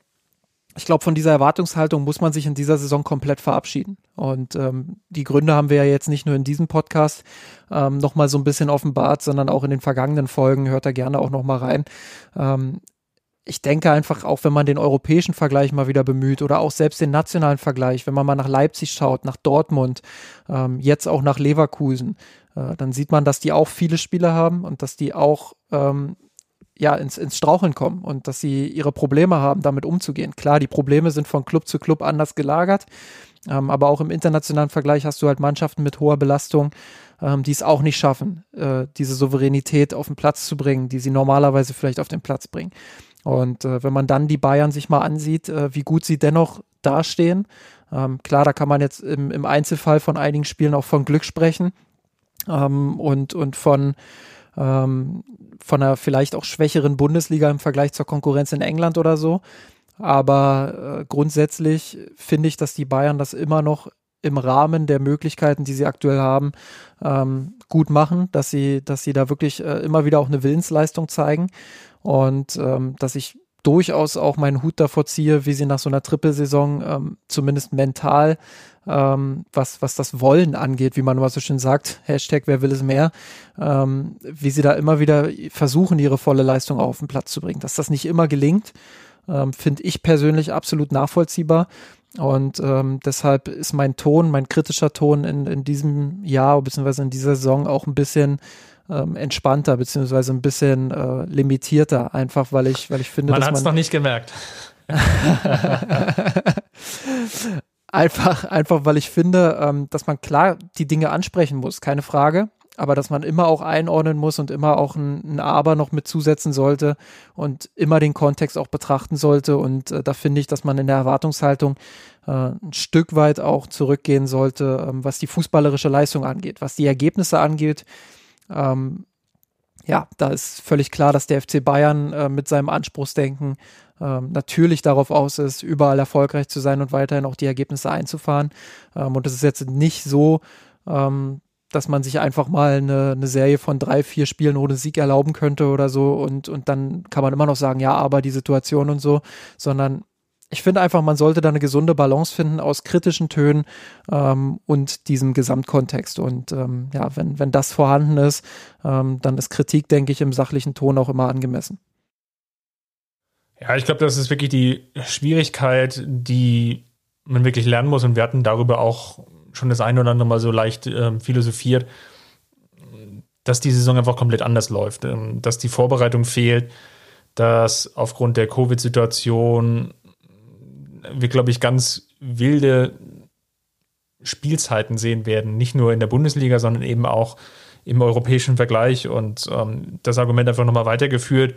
ich glaube, von dieser Erwartungshaltung muss man sich in dieser Saison komplett verabschieden. Und ähm, die Gründe haben wir ja jetzt nicht nur in diesem Podcast ähm, nochmal so ein bisschen offenbart, sondern auch in den vergangenen Folgen. Hört da gerne auch nochmal rein. Ähm, ich denke einfach, auch wenn man den europäischen Vergleich mal wieder bemüht oder auch selbst den nationalen Vergleich, wenn man mal nach Leipzig schaut, nach Dortmund, ähm, jetzt auch nach Leverkusen, äh, dann sieht man, dass die auch viele Spiele haben und dass die auch ähm, ja, ins, ins Straucheln kommen und dass sie ihre Probleme haben, damit umzugehen. Klar, die Probleme sind von Club zu Club anders gelagert, ähm, aber auch im internationalen Vergleich hast du halt Mannschaften mit hoher Belastung, ähm, die es auch nicht schaffen, äh, diese Souveränität auf den Platz zu bringen, die sie normalerweise vielleicht auf den Platz bringen. Und äh, wenn man dann die Bayern sich mal ansieht, äh, wie gut sie dennoch dastehen, ähm, klar, da kann man jetzt im, im Einzelfall von einigen Spielen auch von Glück sprechen ähm, und, und von ähm, von einer vielleicht auch schwächeren Bundesliga im Vergleich zur Konkurrenz in England oder so. Aber äh, grundsätzlich finde ich, dass die Bayern das immer noch im Rahmen der Möglichkeiten, die sie aktuell haben, ähm, gut machen, dass sie, dass sie da wirklich äh, immer wieder auch eine Willensleistung zeigen und ähm, dass ich durchaus auch meinen Hut davor ziehe, wie sie nach so einer Trippelsaison ähm, zumindest mental, ähm, was, was das Wollen angeht, wie man immer so schön sagt, Hashtag wer will es mehr, ähm, wie sie da immer wieder versuchen, ihre volle Leistung auf den Platz zu bringen. Dass das nicht immer gelingt, ähm, finde ich persönlich absolut nachvollziehbar. Und ähm, deshalb ist mein Ton, mein kritischer Ton in, in diesem Jahr bzw. in dieser Saison auch ein bisschen ähm, entspannter beziehungsweise ein bisschen äh, limitierter, einfach weil ich, weil ich finde, man hat es noch nicht gemerkt. einfach, einfach weil ich finde, ähm, dass man klar die Dinge ansprechen muss, keine Frage aber dass man immer auch einordnen muss und immer auch ein, ein Aber noch mit zusetzen sollte und immer den Kontext auch betrachten sollte. Und äh, da finde ich, dass man in der Erwartungshaltung äh, ein Stück weit auch zurückgehen sollte, ähm, was die fußballerische Leistung angeht, was die Ergebnisse angeht. Ähm, ja, da ist völlig klar, dass der FC Bayern äh, mit seinem Anspruchsdenken ähm, natürlich darauf aus ist, überall erfolgreich zu sein und weiterhin auch die Ergebnisse einzufahren. Ähm, und es ist jetzt nicht so, ähm, dass man sich einfach mal eine, eine, Serie von drei, vier Spielen ohne Sieg erlauben könnte oder so und, und dann kann man immer noch sagen, ja, aber die Situation und so, sondern ich finde einfach, man sollte da eine gesunde Balance finden aus kritischen Tönen ähm, und diesem Gesamtkontext. Und ähm, ja, wenn, wenn das vorhanden ist, ähm, dann ist Kritik, denke ich, im sachlichen Ton auch immer angemessen. Ja, ich glaube, das ist wirklich die Schwierigkeit, die man wirklich lernen muss. Und wir hatten darüber auch schon das eine oder andere Mal so leicht äh, philosophiert, dass die Saison einfach komplett anders läuft, ähm, dass die Vorbereitung fehlt, dass aufgrund der Covid-Situation wir, glaube ich, ganz wilde Spielzeiten sehen werden. Nicht nur in der Bundesliga, sondern eben auch im europäischen Vergleich. Und ähm, das Argument einfach nochmal weitergeführt.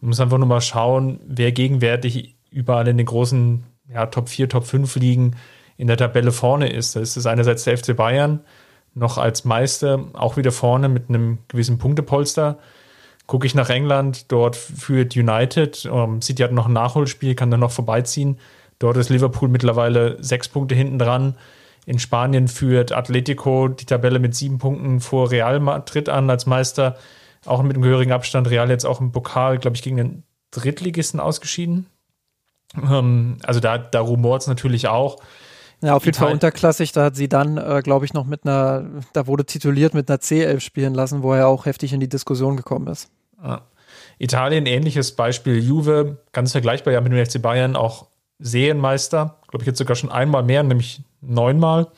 Man muss einfach nur mal schauen, wer gegenwärtig überall in den großen ja, Top 4, Top 5 Ligen in der Tabelle vorne ist. Das ist einerseits der FC Bayern, noch als Meister, auch wieder vorne mit einem gewissen Punktepolster. Gucke ich nach England, dort führt United, ähm, City hat noch ein Nachholspiel, kann dann noch vorbeiziehen. Dort ist Liverpool mittlerweile sechs Punkte hinten dran. In Spanien führt Atletico die Tabelle mit sieben Punkten vor Real Madrid an als Meister. Auch mit einem gehörigen Abstand. Real jetzt auch im Pokal, glaube ich, gegen den Drittligisten ausgeschieden. Ähm, also da, da rumort es natürlich auch. Ja, auf jeden Fall unterklassig. Da hat sie dann, äh, glaube ich, noch mit einer, da wurde tituliert mit einer C11 spielen lassen, wo er auch heftig in die Diskussion gekommen ist. Ja. Italien, ähnliches Beispiel. Juve, ganz vergleichbar ja mit dem FC Bayern, auch Serienmeister. Glaube ich jetzt sogar schon einmal mehr, nämlich neunmal.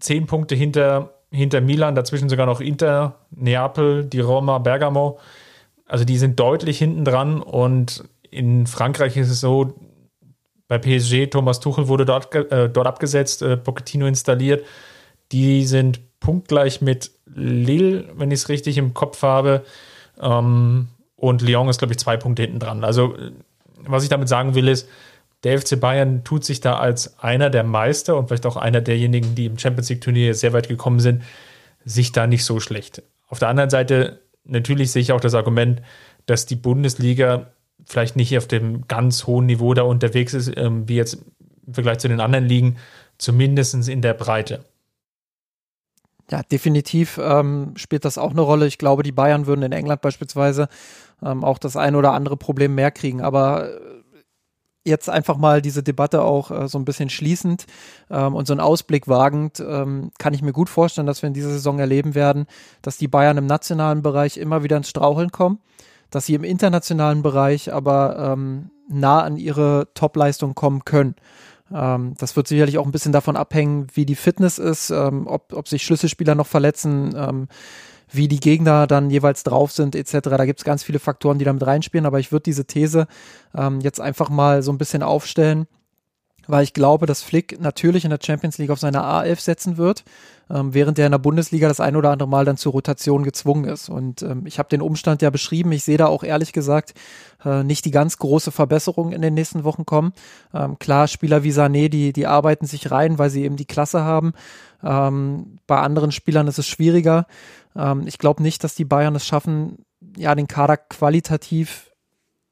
Zehn Punkte hinter, hinter Milan, dazwischen sogar noch Inter, Neapel, die Roma, Bergamo. Also die sind deutlich hinten dran und in Frankreich ist es so, bei PSG, Thomas Tuchel wurde dort, äh, dort abgesetzt, äh, Pochettino installiert. Die sind punktgleich mit Lille, wenn ich es richtig im Kopf habe. Ähm, und Lyon ist, glaube ich, zwei Punkte hinten dran. Also, äh, was ich damit sagen will, ist, der FC Bayern tut sich da als einer der Meister und vielleicht auch einer derjenigen, die im Champions League-Turnier sehr weit gekommen sind, sich da nicht so schlecht. Auf der anderen Seite, natürlich sehe ich auch das Argument, dass die Bundesliga vielleicht nicht auf dem ganz hohen Niveau da unterwegs ist, ähm, wie jetzt im Vergleich zu den anderen Ligen, zumindest in der Breite. Ja, definitiv ähm, spielt das auch eine Rolle. Ich glaube, die Bayern würden in England beispielsweise ähm, auch das ein oder andere Problem mehr kriegen. Aber äh, jetzt einfach mal diese Debatte auch äh, so ein bisschen schließend ähm, und so einen Ausblick wagend, ähm, kann ich mir gut vorstellen, dass wir in dieser Saison erleben werden, dass die Bayern im nationalen Bereich immer wieder ins Straucheln kommen dass sie im internationalen Bereich aber ähm, nah an ihre Topleistung kommen können. Ähm, das wird sicherlich auch ein bisschen davon abhängen, wie die Fitness ist, ähm, ob, ob sich Schlüsselspieler noch verletzen, ähm, wie die Gegner dann jeweils drauf sind, etc. Da gibt es ganz viele Faktoren, die damit reinspielen, aber ich würde diese These ähm, jetzt einfach mal so ein bisschen aufstellen, weil ich glaube, dass Flick natürlich in der Champions League auf seine A11 setzen wird ähm, während er in der Bundesliga das ein oder andere Mal dann zur Rotation gezwungen ist. Und ähm, ich habe den Umstand ja beschrieben. Ich sehe da auch ehrlich gesagt äh, nicht die ganz große Verbesserung in den nächsten Wochen kommen. Ähm, klar, Spieler wie Sané, die, die arbeiten sich rein, weil sie eben die Klasse haben. Ähm, bei anderen Spielern ist es schwieriger. Ähm, ich glaube nicht, dass die Bayern es schaffen, ja, den Kader qualitativ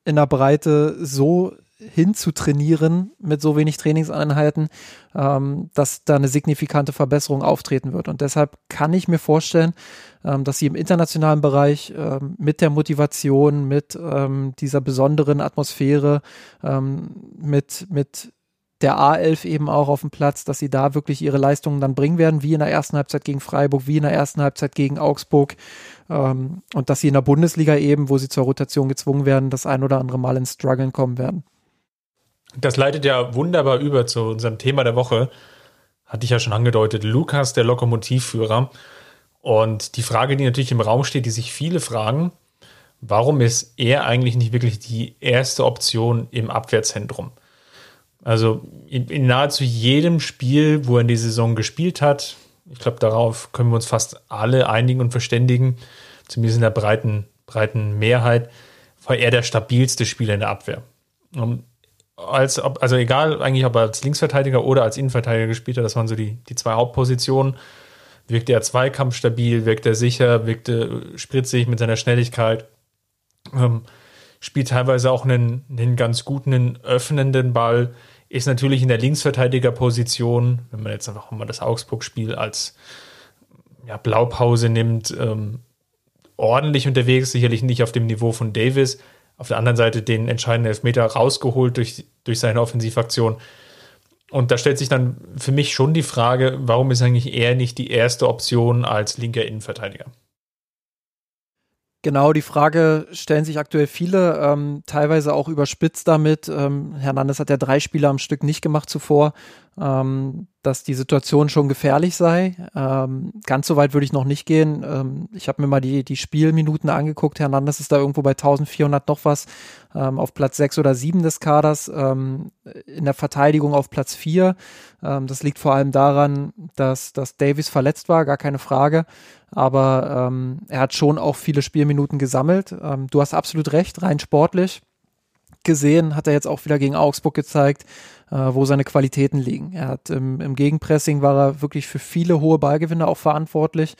in der Breite so hinzutrainieren mit so wenig Trainingseinheiten, ähm, dass da eine signifikante Verbesserung auftreten wird. Und deshalb kann ich mir vorstellen, ähm, dass sie im internationalen Bereich ähm, mit der Motivation, mit ähm, dieser besonderen Atmosphäre, ähm, mit, mit der A11 eben auch auf dem Platz, dass sie da wirklich ihre Leistungen dann bringen werden, wie in der ersten Halbzeit gegen Freiburg, wie in der ersten Halbzeit gegen Augsburg. Ähm, und dass sie in der Bundesliga eben, wo sie zur Rotation gezwungen werden, das ein oder andere Mal ins Struggeln kommen werden. Das leitet ja wunderbar über zu unserem Thema der Woche. Hatte ich ja schon angedeutet. Lukas, der Lokomotivführer. Und die Frage, die natürlich im Raum steht, die sich viele fragen, warum ist er eigentlich nicht wirklich die erste Option im Abwehrzentrum? Also in, in nahezu jedem Spiel, wo er in die Saison gespielt hat, ich glaube, darauf können wir uns fast alle einigen und verständigen, zumindest in der breiten, breiten Mehrheit, war er der stabilste Spieler in der Abwehr. Und als ob, also egal eigentlich, ob er als Linksverteidiger oder als Innenverteidiger gespielt hat, das waren so die, die zwei Hauptpositionen. Wirkte er Zweikampf stabil, wirkte er sicher, wirkte spritzig mit seiner Schnelligkeit. Ähm, spielt teilweise auch einen, einen ganz guten, öffnenden Ball. Ist natürlich in der Linksverteidigerposition, wenn man jetzt einfach mal das Augsburg-Spiel als ja, Blaupause nimmt, ähm, ordentlich unterwegs, sicherlich nicht auf dem Niveau von Davis, auf der anderen Seite den entscheidenden Elfmeter rausgeholt durch, durch seine Offensivaktion. Und da stellt sich dann für mich schon die Frage, warum ist eigentlich er nicht die erste Option als linker Innenverteidiger? Genau, die Frage stellen sich aktuell viele, ähm, teilweise auch überspitzt damit. Ähm, Hernandez hat ja drei Spiele am Stück nicht gemacht zuvor. Ähm, dass die Situation schon gefährlich sei. Ähm, ganz so weit würde ich noch nicht gehen. Ähm, ich habe mir mal die, die Spielminuten angeguckt. Hernandez ist da irgendwo bei 1400 noch was ähm, auf Platz 6 oder 7 des Kaders, ähm, in der Verteidigung auf Platz 4. Ähm, das liegt vor allem daran, dass, dass Davis verletzt war, gar keine Frage. Aber er hat schon auch viele Spielminuten gesammelt. Du hast absolut recht, rein sportlich gesehen, hat er jetzt auch wieder gegen Augsburg gezeigt, wo seine Qualitäten liegen. Er hat im, im Gegenpressing war er wirklich für viele hohe Ballgewinne auch verantwortlich.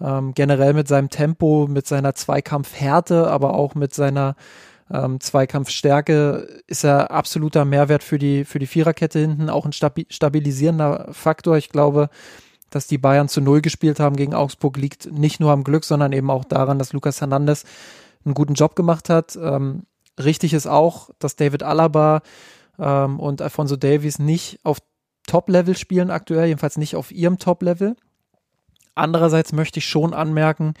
Ähm, generell mit seinem Tempo, mit seiner Zweikampfhärte, aber auch mit seiner ähm, Zweikampfstärke ist er absoluter Mehrwert für die, für die Viererkette hinten, auch ein stabi stabilisierender Faktor. Ich glaube, dass die Bayern zu Null gespielt haben gegen Augsburg, liegt nicht nur am Glück, sondern eben auch daran, dass Lukas Hernandez einen guten Job gemacht hat. Ähm, richtig ist auch, dass David Alaba ähm, und Alfonso Davies nicht auf Top-Level spielen aktuell, jedenfalls nicht auf ihrem Top-Level. Andererseits möchte ich schon anmerken,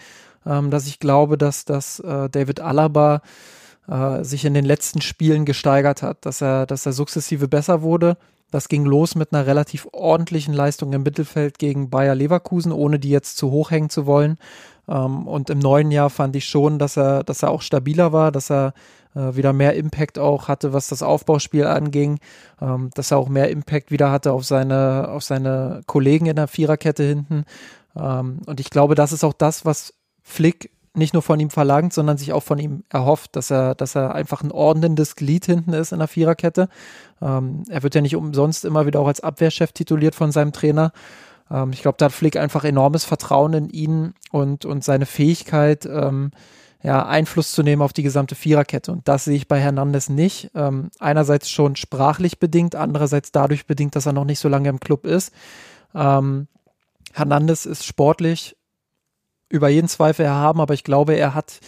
ähm, dass ich glaube, dass, dass äh, David Alaba äh, sich in den letzten Spielen gesteigert hat, dass er, dass er sukzessive besser wurde. Das ging los mit einer relativ ordentlichen Leistung im Mittelfeld gegen Bayer Leverkusen, ohne die jetzt zu hoch hängen zu wollen. Ähm, und im neuen Jahr fand ich schon, dass er, dass er auch stabiler war, dass er äh, wieder mehr Impact auch hatte, was das Aufbauspiel anging, ähm, dass er auch mehr Impact wieder hatte auf seine, auf seine Kollegen in der Viererkette hinten. Ähm, und ich glaube, das ist auch das, was Flick nicht nur von ihm verlangt, sondern sich auch von ihm erhofft, dass er, dass er einfach ein ordnendes Glied hinten ist in der Viererkette. Ähm, er wird ja nicht umsonst immer wieder auch als Abwehrchef tituliert von seinem Trainer. Ähm, ich glaube, da hat Flick einfach enormes Vertrauen in ihn und, und seine Fähigkeit, ähm, ja, Einfluss zu nehmen auf die gesamte Viererkette. Und das sehe ich bei Hernandez nicht. Ähm, einerseits schon sprachlich bedingt, andererseits dadurch bedingt, dass er noch nicht so lange im Club ist. Ähm, Hernandez ist sportlich über jeden Zweifel erhaben, aber ich glaube, er hat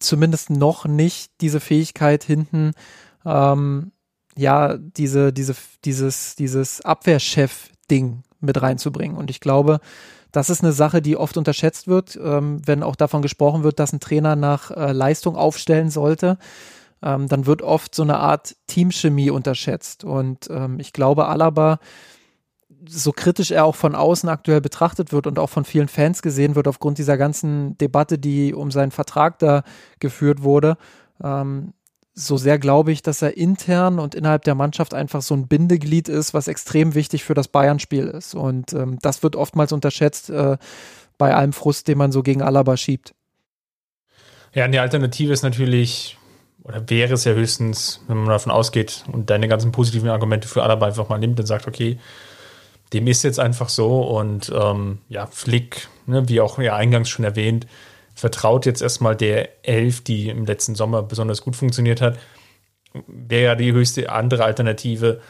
zumindest noch nicht diese Fähigkeit hinten, ähm, ja, diese, diese, dieses, dieses Abwehrchef-Ding mit reinzubringen. Und ich glaube, das ist eine Sache, die oft unterschätzt wird, ähm, wenn auch davon gesprochen wird, dass ein Trainer nach äh, Leistung aufstellen sollte. Ähm, dann wird oft so eine Art Teamchemie unterschätzt. Und ähm, ich glaube, Alaba, so kritisch er auch von außen aktuell betrachtet wird und auch von vielen Fans gesehen wird, aufgrund dieser ganzen Debatte, die um seinen Vertrag da geführt wurde, ähm, so sehr glaube ich, dass er intern und innerhalb der Mannschaft einfach so ein Bindeglied ist, was extrem wichtig für das Bayern-Spiel ist. Und ähm, das wird oftmals unterschätzt äh, bei allem Frust, den man so gegen Alaba schiebt. Ja, und die Alternative ist natürlich, oder wäre es ja höchstens, wenn man davon ausgeht und deine ganzen positiven Argumente für Alaba einfach mal nimmt und sagt, okay, dem ist jetzt einfach so und ähm, ja, Flick, ne, wie auch ja eingangs schon erwähnt, vertraut jetzt erstmal der Elf, die im letzten Sommer besonders gut funktioniert hat. Wäre ja die höchste andere Alternative,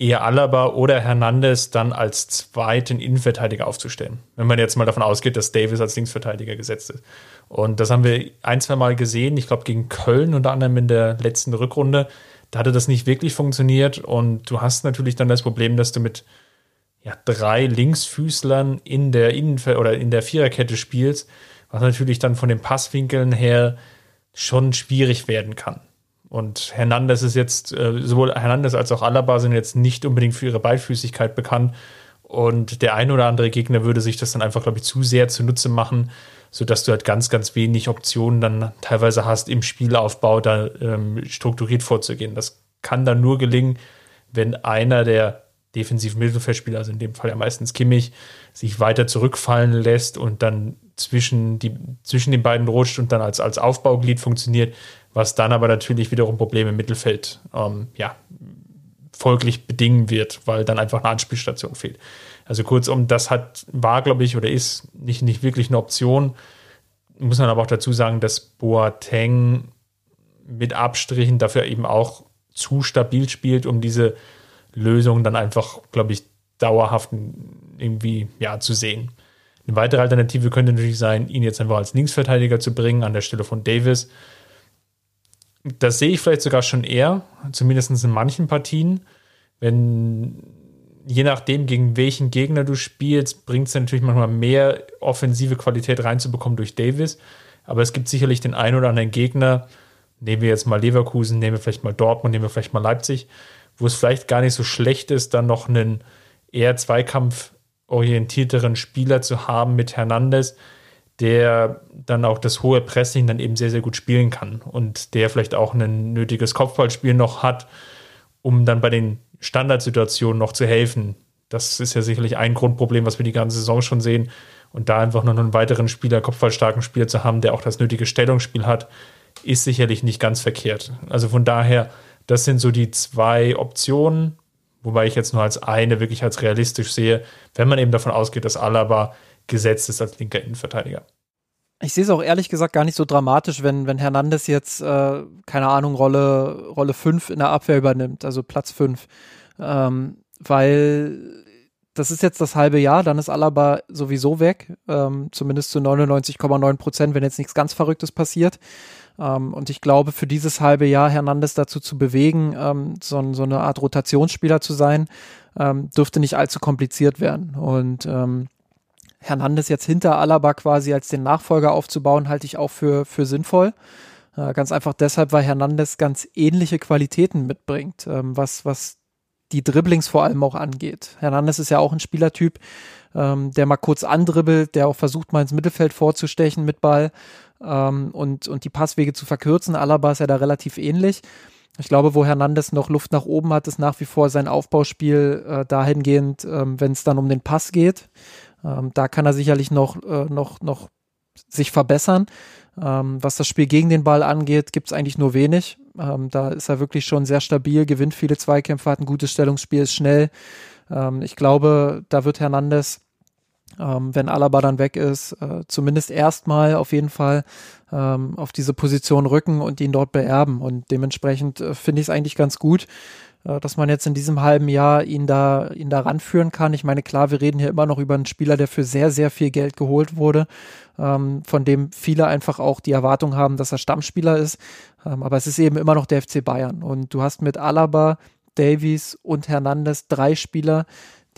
eher Alaba oder Hernandez dann als zweiten Innenverteidiger aufzustellen. Wenn man jetzt mal davon ausgeht, dass Davis als Linksverteidiger gesetzt ist. Und das haben wir ein, zwei Mal gesehen, ich glaube gegen Köln unter anderem in der letzten Rückrunde. Da hatte das nicht wirklich funktioniert und du hast natürlich dann das Problem, dass du mit ja, drei Linksfüßlern in der Innenver oder in der Viererkette spielst, was natürlich dann von den Passwinkeln her schon schwierig werden kann. Und Hernandez ist jetzt, äh, sowohl Hernandez als auch Alaba sind jetzt nicht unbedingt für ihre Beidfüßigkeit bekannt. Und der ein oder andere Gegner würde sich das dann einfach, glaube ich, zu sehr zunutze machen, sodass du halt ganz, ganz wenig Optionen dann teilweise hast, im Spielaufbau da ähm, strukturiert vorzugehen. Das kann dann nur gelingen, wenn einer der defensiven Mittelfeldspieler, also in dem Fall ja meistens Kimmich, sich weiter zurückfallen lässt und dann zwischen, die, zwischen den beiden rutscht und dann als, als Aufbauglied funktioniert, was dann aber natürlich wiederum Probleme im Mittelfeld ähm, ja, folglich bedingen wird, weil dann einfach eine Anspielstation fehlt. Also kurzum, das hat, war, glaube ich, oder ist nicht, nicht wirklich eine Option. Muss man aber auch dazu sagen, dass Boateng mit Abstrichen dafür eben auch zu stabil spielt, um diese Lösung dann einfach, glaube ich, dauerhaft irgendwie ja, zu sehen. Eine weitere Alternative könnte natürlich sein, ihn jetzt einfach als Linksverteidiger zu bringen, an der Stelle von Davis. Das sehe ich vielleicht sogar schon eher, zumindest in manchen Partien. Wenn, je nachdem, gegen welchen Gegner du spielst, bringt es natürlich manchmal mehr offensive Qualität reinzubekommen durch Davis. Aber es gibt sicherlich den einen oder anderen Gegner, nehmen wir jetzt mal Leverkusen, nehmen wir vielleicht mal Dortmund, nehmen wir vielleicht mal Leipzig, wo es vielleicht gar nicht so schlecht ist, dann noch einen eher zweikampforientierteren Spieler zu haben mit Hernandez, der dann auch das hohe Pressing dann eben sehr, sehr gut spielen kann und der vielleicht auch ein nötiges Kopfballspiel noch hat, um dann bei den Standardsituationen noch zu helfen. Das ist ja sicherlich ein Grundproblem, was wir die ganze Saison schon sehen. Und da einfach noch einen weiteren Spieler, kopfballstarken Spieler zu haben, der auch das nötige Stellungsspiel hat, ist sicherlich nicht ganz verkehrt. Also von daher, das sind so die zwei Optionen, wobei ich jetzt nur als eine wirklich als realistisch sehe, wenn man eben davon ausgeht, dass Alaba gesetzt ist als linker Innenverteidiger. Ich sehe es auch ehrlich gesagt gar nicht so dramatisch, wenn, wenn Hernandez jetzt, äh, keine Ahnung, Rolle, Rolle 5 in der Abwehr übernimmt, also Platz 5. Ähm, weil das ist jetzt das halbe Jahr, dann ist Alaba sowieso weg, ähm, zumindest zu 99,9 Prozent, wenn jetzt nichts ganz Verrücktes passiert. Ähm, und ich glaube, für dieses halbe Jahr Hernandez dazu zu bewegen, ähm, so, so, eine Art Rotationsspieler zu sein, ähm, dürfte nicht allzu kompliziert werden. Und ähm, Hernandez jetzt hinter Alaba quasi als den Nachfolger aufzubauen, halte ich auch für, für sinnvoll. Äh, ganz einfach deshalb, weil Hernandez ganz ähnliche Qualitäten mitbringt, ähm, was, was die Dribblings vor allem auch angeht. Hernandez ist ja auch ein Spielertyp, ähm, der mal kurz andribbelt, der auch versucht, mal ins Mittelfeld vorzustechen mit Ball ähm, und, und die Passwege zu verkürzen. Alaba ist ja da relativ ähnlich. Ich glaube, wo Hernandez noch Luft nach oben hat, ist nach wie vor sein Aufbauspiel äh, dahingehend, ähm, wenn es dann um den Pass geht. Ähm, da kann er sicherlich noch, äh, noch, noch sich verbessern. Ähm, was das Spiel gegen den Ball angeht, gibt es eigentlich nur wenig. Ähm, da ist er wirklich schon sehr stabil, gewinnt viele Zweikämpfe, hat ein gutes Stellungsspiel, ist schnell. Ähm, ich glaube, da wird Hernandez, ähm, wenn Alaba dann weg ist, äh, zumindest erstmal auf jeden Fall ähm, auf diese Position rücken und ihn dort beerben. Und dementsprechend äh, finde ich es eigentlich ganz gut, äh, dass man jetzt in diesem halben Jahr ihn da, ihn da ranführen kann. Ich meine, klar, wir reden hier immer noch über einen Spieler, der für sehr, sehr viel Geld geholt wurde, ähm, von dem viele einfach auch die Erwartung haben, dass er Stammspieler ist. Ähm, aber es ist eben immer noch der FC Bayern. Und du hast mit Alaba, Davies und Hernandez drei Spieler,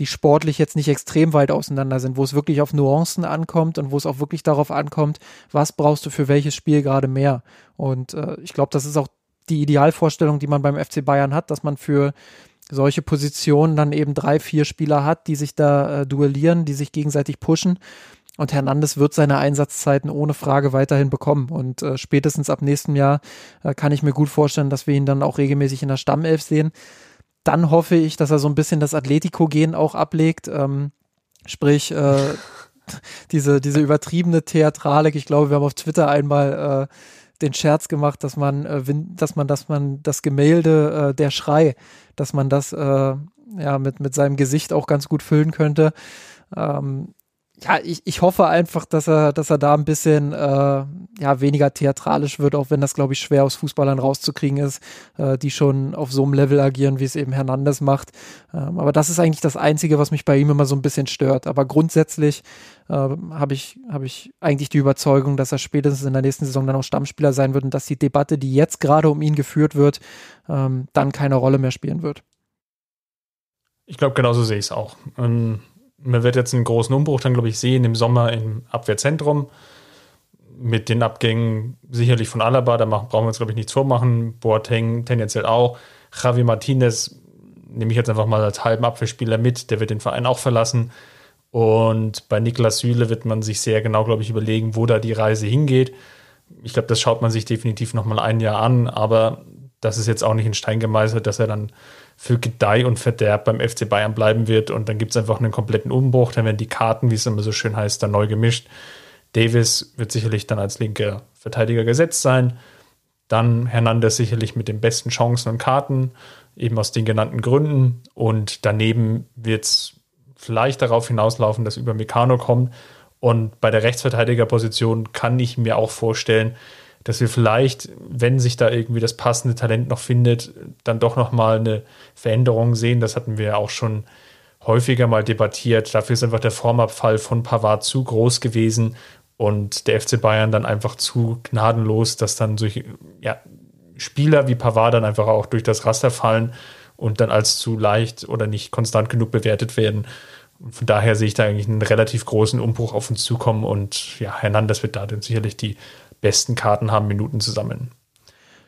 die sportlich jetzt nicht extrem weit auseinander sind, wo es wirklich auf Nuancen ankommt und wo es auch wirklich darauf ankommt, was brauchst du für welches Spiel gerade mehr. Und äh, ich glaube, das ist auch die Idealvorstellung, die man beim FC Bayern hat, dass man für solche Positionen dann eben drei, vier Spieler hat, die sich da äh, duellieren, die sich gegenseitig pushen. Und Hernandez wird seine Einsatzzeiten ohne Frage weiterhin bekommen. Und äh, spätestens ab nächstem Jahr äh, kann ich mir gut vorstellen, dass wir ihn dann auch regelmäßig in der Stammelf sehen. Dann hoffe ich, dass er so ein bisschen das Atletico-Gen auch ablegt. Ähm, sprich, äh, diese, diese übertriebene Theatralik. Ich glaube, wir haben auf Twitter einmal äh, den Scherz gemacht, dass man, äh, dass man, dass man das Gemälde äh, der Schrei, dass man das äh, ja mit mit seinem Gesicht auch ganz gut füllen könnte. Ähm, ja, ich, ich hoffe einfach, dass er, dass er da ein bisschen äh, ja, weniger theatralisch wird, auch wenn das, glaube ich, schwer aus Fußballern rauszukriegen ist, äh, die schon auf so einem Level agieren, wie es eben Hernandez macht. Ähm, aber das ist eigentlich das Einzige, was mich bei ihm immer so ein bisschen stört. Aber grundsätzlich äh, habe ich, hab ich eigentlich die Überzeugung, dass er spätestens in der nächsten Saison dann auch Stammspieler sein wird und dass die Debatte, die jetzt gerade um ihn geführt wird, ähm, dann keine Rolle mehr spielen wird. Ich glaube, genauso sehe ich es auch. Ähm man wird jetzt einen großen Umbruch dann, glaube ich, sehen im Sommer im Abwehrzentrum. Mit den Abgängen sicherlich von Alaba, da machen, brauchen wir uns, glaube ich, nichts vormachen. Boateng tendenziell auch. Javi Martinez nehme ich jetzt einfach mal als halben Abwehrspieler mit, der wird den Verein auch verlassen. Und bei Niklas Süle wird man sich sehr genau, glaube ich, überlegen, wo da die Reise hingeht. Ich glaube, das schaut man sich definitiv nochmal ein Jahr an, aber das ist jetzt auch nicht in Stein gemeißelt, dass er dann für Gedeih und Verderb beim FC Bayern bleiben wird. Und dann gibt es einfach einen kompletten Umbruch. Dann werden die Karten, wie es immer so schön heißt, dann neu gemischt. Davis wird sicherlich dann als linker Verteidiger gesetzt sein. Dann Hernandez sicherlich mit den besten Chancen und Karten, eben aus den genannten Gründen. Und daneben wird es vielleicht darauf hinauslaufen, dass über Meccano kommt. Und bei der Rechtsverteidigerposition kann ich mir auch vorstellen, dass wir vielleicht, wenn sich da irgendwie das passende Talent noch findet, dann doch nochmal eine Veränderung sehen. Das hatten wir ja auch schon häufiger mal debattiert. Dafür ist einfach der Formabfall von Pavard zu groß gewesen und der FC Bayern dann einfach zu gnadenlos, dass dann solche ja, Spieler wie Pavard dann einfach auch durch das Raster fallen und dann als zu leicht oder nicht konstant genug bewertet werden. Von daher sehe ich da eigentlich einen relativ großen Umbruch auf uns zukommen und ja, Hernandez wird da dann sicherlich die besten Karten haben, Minuten zu sammeln.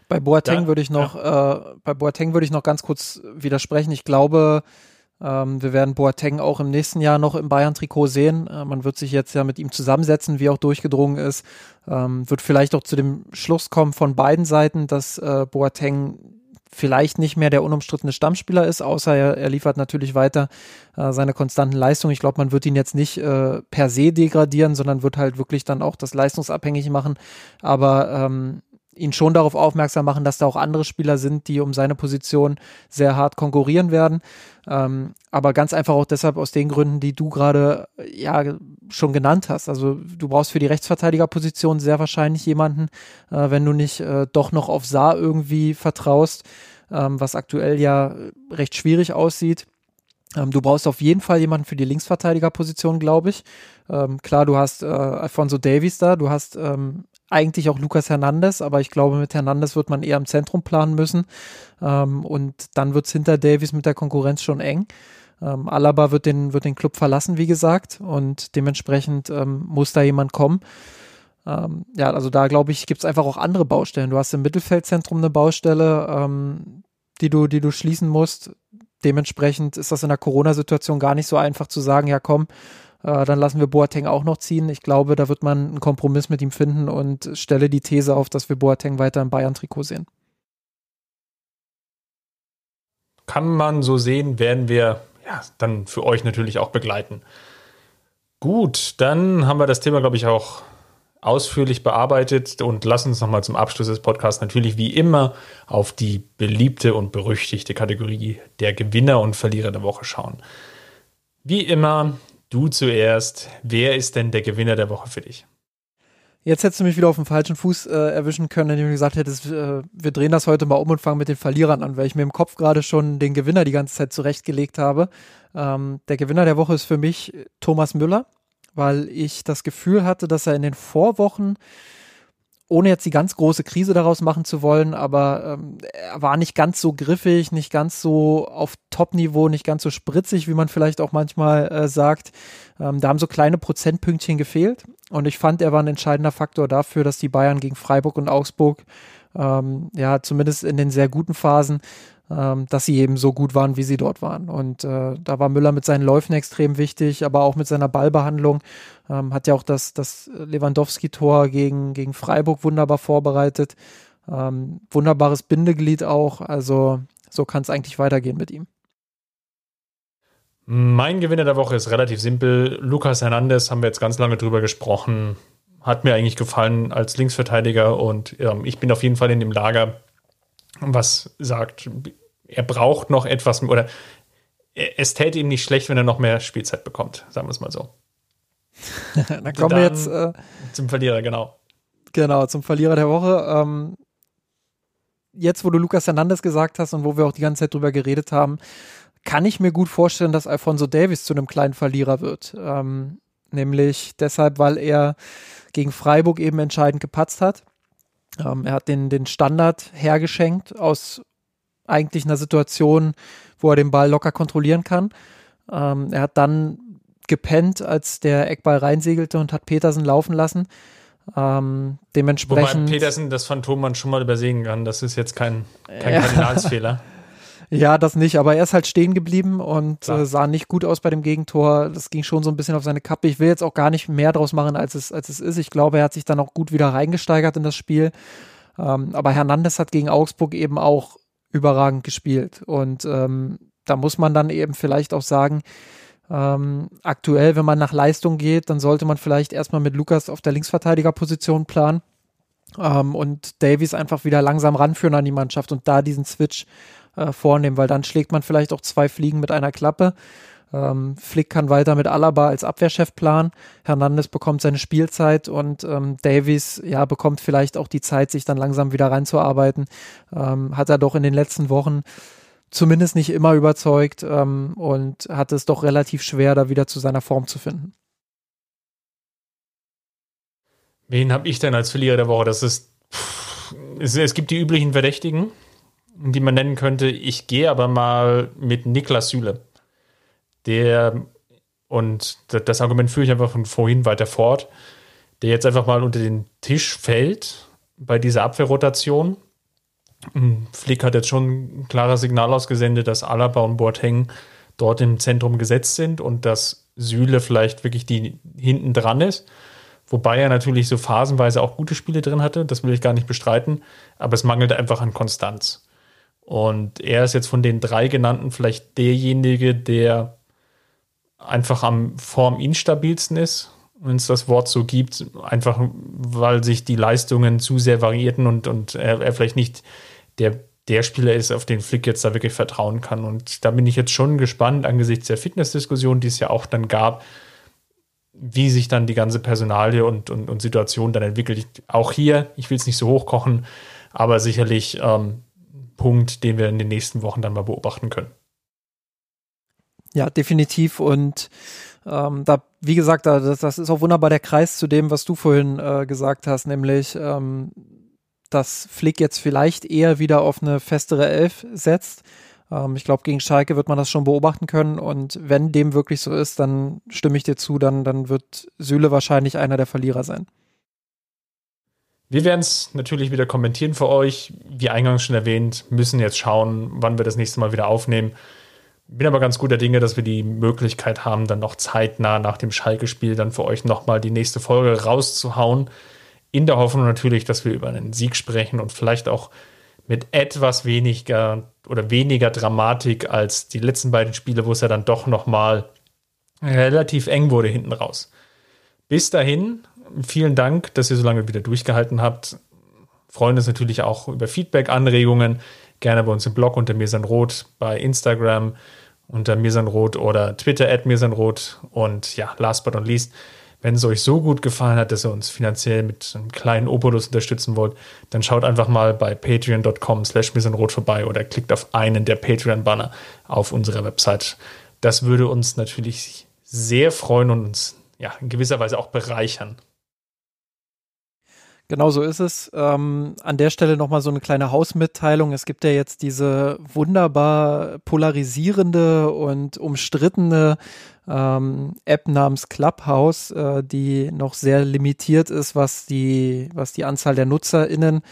Bei Boateng würde ich noch, ja. äh, bei Boateng würde ich noch ganz kurz widersprechen. Ich glaube, ähm, wir werden Boateng auch im nächsten Jahr noch im Bayern-Trikot sehen. Äh, man wird sich jetzt ja mit ihm zusammensetzen, wie auch durchgedrungen ist. Ähm, wird vielleicht auch zu dem Schluss kommen von beiden Seiten, dass äh, Boateng vielleicht nicht mehr der unumstrittene Stammspieler ist, außer er, er liefert natürlich weiter äh, seine konstanten Leistungen. Ich glaube, man wird ihn jetzt nicht äh, per se degradieren, sondern wird halt wirklich dann auch das leistungsabhängig machen. Aber ähm, ihn schon darauf aufmerksam machen, dass da auch andere Spieler sind, die um seine Position sehr hart konkurrieren werden. Ähm, aber ganz einfach auch deshalb aus den Gründen, die du gerade ja schon genannt hast. Also du brauchst für die Rechtsverteidigerposition sehr wahrscheinlich jemanden, äh, wenn du nicht äh, doch noch auf Saar irgendwie vertraust, ähm, was aktuell ja recht schwierig aussieht. Ähm, du brauchst auf jeden Fall jemanden für die Linksverteidigerposition, glaube ich. Ähm, klar, du hast äh, Alfonso Davies da, du hast ähm, eigentlich auch Lukas Hernandez, aber ich glaube, mit Hernandez wird man eher im Zentrum planen müssen. Ähm, und dann wird es hinter Davies mit der Konkurrenz schon eng. Ähm, Alaba wird den, wird den Club verlassen, wie gesagt, und dementsprechend ähm, muss da jemand kommen. Ähm, ja, also da glaube ich, gibt es einfach auch andere Baustellen. Du hast im Mittelfeldzentrum eine Baustelle, ähm, die, du, die du schließen musst. Dementsprechend ist das in der Corona-Situation gar nicht so einfach zu sagen, ja komm, äh, dann lassen wir Boateng auch noch ziehen. Ich glaube, da wird man einen Kompromiss mit ihm finden und stelle die These auf, dass wir Boateng weiter im Bayern-Trikot sehen. Kann man so sehen, werden wir ja, dann für euch natürlich auch begleiten. Gut, dann haben wir das Thema, glaube ich, auch ausführlich bearbeitet und lassen uns nochmal zum Abschluss des Podcasts natürlich wie immer auf die beliebte und berüchtigte Kategorie der Gewinner und Verlierer der Woche schauen. Wie immer Du zuerst. Wer ist denn der Gewinner der Woche für dich? Jetzt hättest du mich wieder auf dem falschen Fuß äh, erwischen können, indem du gesagt hättest, äh, wir drehen das heute mal um und fangen mit den Verlierern an, weil ich mir im Kopf gerade schon den Gewinner die ganze Zeit zurechtgelegt habe. Ähm, der Gewinner der Woche ist für mich Thomas Müller, weil ich das Gefühl hatte, dass er in den Vorwochen ohne jetzt die ganz große Krise daraus machen zu wollen, aber ähm, er war nicht ganz so griffig, nicht ganz so auf Top-Niveau, nicht ganz so spritzig, wie man vielleicht auch manchmal äh, sagt. Ähm, da haben so kleine Prozentpünktchen gefehlt und ich fand, er war ein entscheidender Faktor dafür, dass die Bayern gegen Freiburg und Augsburg ähm, ja zumindest in den sehr guten Phasen dass sie eben so gut waren, wie sie dort waren. Und äh, da war Müller mit seinen Läufen extrem wichtig, aber auch mit seiner Ballbehandlung. Ähm, hat ja auch das, das Lewandowski-Tor gegen, gegen Freiburg wunderbar vorbereitet. Ähm, wunderbares Bindeglied auch. Also so kann es eigentlich weitergehen mit ihm. Mein Gewinner der Woche ist relativ simpel. Lukas Hernandez haben wir jetzt ganz lange drüber gesprochen. Hat mir eigentlich gefallen als Linksverteidiger und ähm, ich bin auf jeden Fall in dem Lager, was sagt, er braucht noch etwas oder es täte ihm nicht schlecht, wenn er noch mehr Spielzeit bekommt, sagen wir es mal so. Dann kommen wir jetzt äh, zum Verlierer, genau. Genau, zum Verlierer der Woche. Ähm, jetzt, wo du Lukas Hernandez gesagt hast und wo wir auch die ganze Zeit drüber geredet haben, kann ich mir gut vorstellen, dass Alfonso Davis zu einem kleinen Verlierer wird. Ähm, nämlich deshalb, weil er gegen Freiburg eben entscheidend gepatzt hat. Ähm, er hat den, den Standard hergeschenkt aus eigentlich einer Situation, wo er den Ball locker kontrollieren kann. Ähm, er hat dann gepennt, als der Eckball reinsegelte und hat Petersen laufen lassen. Ähm, dementsprechend. Wobei Petersen das Phantom man schon mal übersehen kann. Das ist jetzt kein, kein ja. Kardinalsfehler. Ja, das nicht, aber er ist halt stehen geblieben und äh, sah nicht gut aus bei dem Gegentor. Das ging schon so ein bisschen auf seine Kappe. Ich will jetzt auch gar nicht mehr draus machen, als es, als es ist. Ich glaube, er hat sich dann auch gut wieder reingesteigert in das Spiel. Ähm, aber Hernandez hat gegen Augsburg eben auch überragend gespielt. Und ähm, da muss man dann eben vielleicht auch sagen, ähm, aktuell, wenn man nach Leistung geht, dann sollte man vielleicht erstmal mit Lukas auf der Linksverteidigerposition planen ähm, und Davies einfach wieder langsam ranführen an die Mannschaft und da diesen Switch äh, vornehmen, weil dann schlägt man vielleicht auch zwei Fliegen mit einer Klappe. Ähm, Flick kann weiter mit Alaba als Abwehrchef planen. Hernandez bekommt seine Spielzeit und ähm, Davies ja bekommt vielleicht auch die Zeit, sich dann langsam wieder reinzuarbeiten. Ähm, hat er doch in den letzten Wochen zumindest nicht immer überzeugt ähm, und hat es doch relativ schwer, da wieder zu seiner Form zu finden. Wen habe ich denn als Verlierer der Woche? Das ist pff, es, es gibt die üblichen Verdächtigen die man nennen könnte. Ich gehe aber mal mit Niklas Süle. Der, und das Argument führe ich einfach von vorhin weiter fort, der jetzt einfach mal unter den Tisch fällt bei dieser Abwehrrotation. Flick hat jetzt schon ein klares Signal ausgesendet, dass Alaba und Boateng dort im Zentrum gesetzt sind und dass Süle vielleicht wirklich die hinten dran ist. Wobei er natürlich so phasenweise auch gute Spiele drin hatte, das will ich gar nicht bestreiten, aber es mangelte einfach an Konstanz. Und er ist jetzt von den drei genannten vielleicht derjenige, der einfach am Form instabilsten ist, wenn es das Wort so gibt, einfach weil sich die Leistungen zu sehr variierten und, und er, er vielleicht nicht der, der Spieler ist, auf den Flick jetzt da wirklich vertrauen kann. Und da bin ich jetzt schon gespannt angesichts der Fitnessdiskussion, die es ja auch dann gab, wie sich dann die ganze Personalie und, und, und Situation dann entwickelt. Auch hier, ich will es nicht so hochkochen, aber sicherlich ähm, Punkt, den wir in den nächsten Wochen dann mal beobachten können. Ja, definitiv. Und ähm, da, wie gesagt, da, das, das, ist auch wunderbar der Kreis zu dem, was du vorhin äh, gesagt hast, nämlich, ähm, dass Flick jetzt vielleicht eher wieder auf eine festere Elf setzt. Ähm, ich glaube, gegen Schalke wird man das schon beobachten können. Und wenn dem wirklich so ist, dann stimme ich dir zu, dann, dann wird Süle wahrscheinlich einer der Verlierer sein. Wir werden es natürlich wieder kommentieren für euch. Wie eingangs schon erwähnt, müssen jetzt schauen, wann wir das nächste Mal wieder aufnehmen. Bin aber ganz guter Dinge, dass wir die Möglichkeit haben, dann noch zeitnah nach dem Schalke-Spiel dann für euch nochmal die nächste Folge rauszuhauen. In der Hoffnung natürlich, dass wir über einen Sieg sprechen und vielleicht auch mit etwas weniger oder weniger Dramatik als die letzten beiden Spiele, wo es ja dann doch nochmal relativ eng wurde hinten raus. Bis dahin, vielen Dank, dass ihr so lange wieder durchgehalten habt. Freuen uns natürlich auch über Feedback, Anregungen. Gerne bei uns im Blog unter Mirsanrot, bei Instagram unter Mirsanrot oder Twitter at Mirsanrot. Und ja, last but not least, wenn es euch so gut gefallen hat, dass ihr uns finanziell mit einem kleinen Obolus unterstützen wollt, dann schaut einfach mal bei patreon.com slash rot vorbei oder klickt auf einen der Patreon-Banner auf unserer Website. Das würde uns natürlich sehr freuen und uns ja, in gewisser Weise auch bereichern. Genau so ist es. Ähm, an der Stelle nochmal so eine kleine Hausmitteilung. Es gibt ja jetzt diese wunderbar polarisierende und umstrittene ähm, App namens Clubhouse, äh, die noch sehr limitiert ist, was die, was die Anzahl der NutzerInnen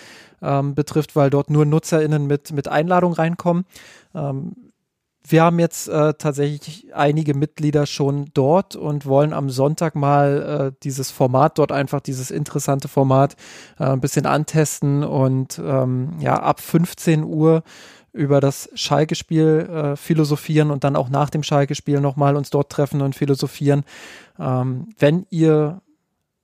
ähm, betrifft, weil dort nur NutzerInnen mit, mit Einladung reinkommen. Ähm, wir haben jetzt äh, tatsächlich einige Mitglieder schon dort und wollen am Sonntag mal äh, dieses Format dort einfach, dieses interessante Format, äh, ein bisschen antesten und ähm, ja, ab 15 Uhr über das Schalke-Spiel äh, philosophieren und dann auch nach dem Schalke-Spiel nochmal uns dort treffen und philosophieren. Ähm, wenn ihr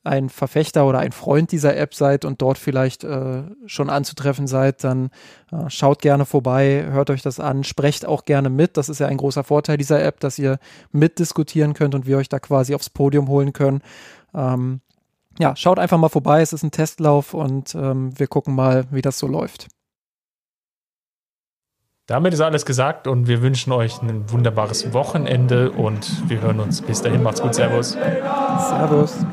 ein Verfechter oder ein Freund dieser App seid und dort vielleicht äh, schon anzutreffen seid, dann äh, schaut gerne vorbei, hört euch das an, sprecht auch gerne mit. Das ist ja ein großer Vorteil dieser App, dass ihr mitdiskutieren könnt und wir euch da quasi aufs Podium holen können. Ähm, ja, schaut einfach mal vorbei, es ist ein Testlauf und ähm, wir gucken mal, wie das so läuft. Damit ist alles gesagt und wir wünschen euch ein wunderbares Wochenende und wir hören uns. Bis dahin, macht's gut, Servus. Servus.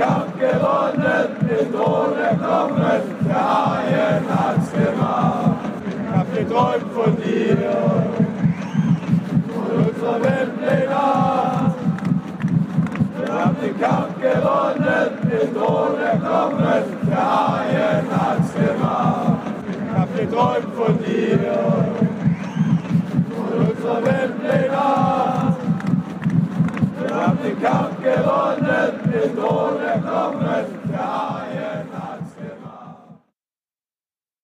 Kampf gewonnen, den Tod kommen, der Haien hat's gemacht. Ich hab geträumt von dir, von unserer Weltpläne. Wir haben den Kampf gewonnen, den Tod kommen, der Haien hat's gemacht. Ich hab geträumt von dir, von unserer Weltpläne. Wir haben den Kampf gewonnen, den Tod erkommen, der Eier.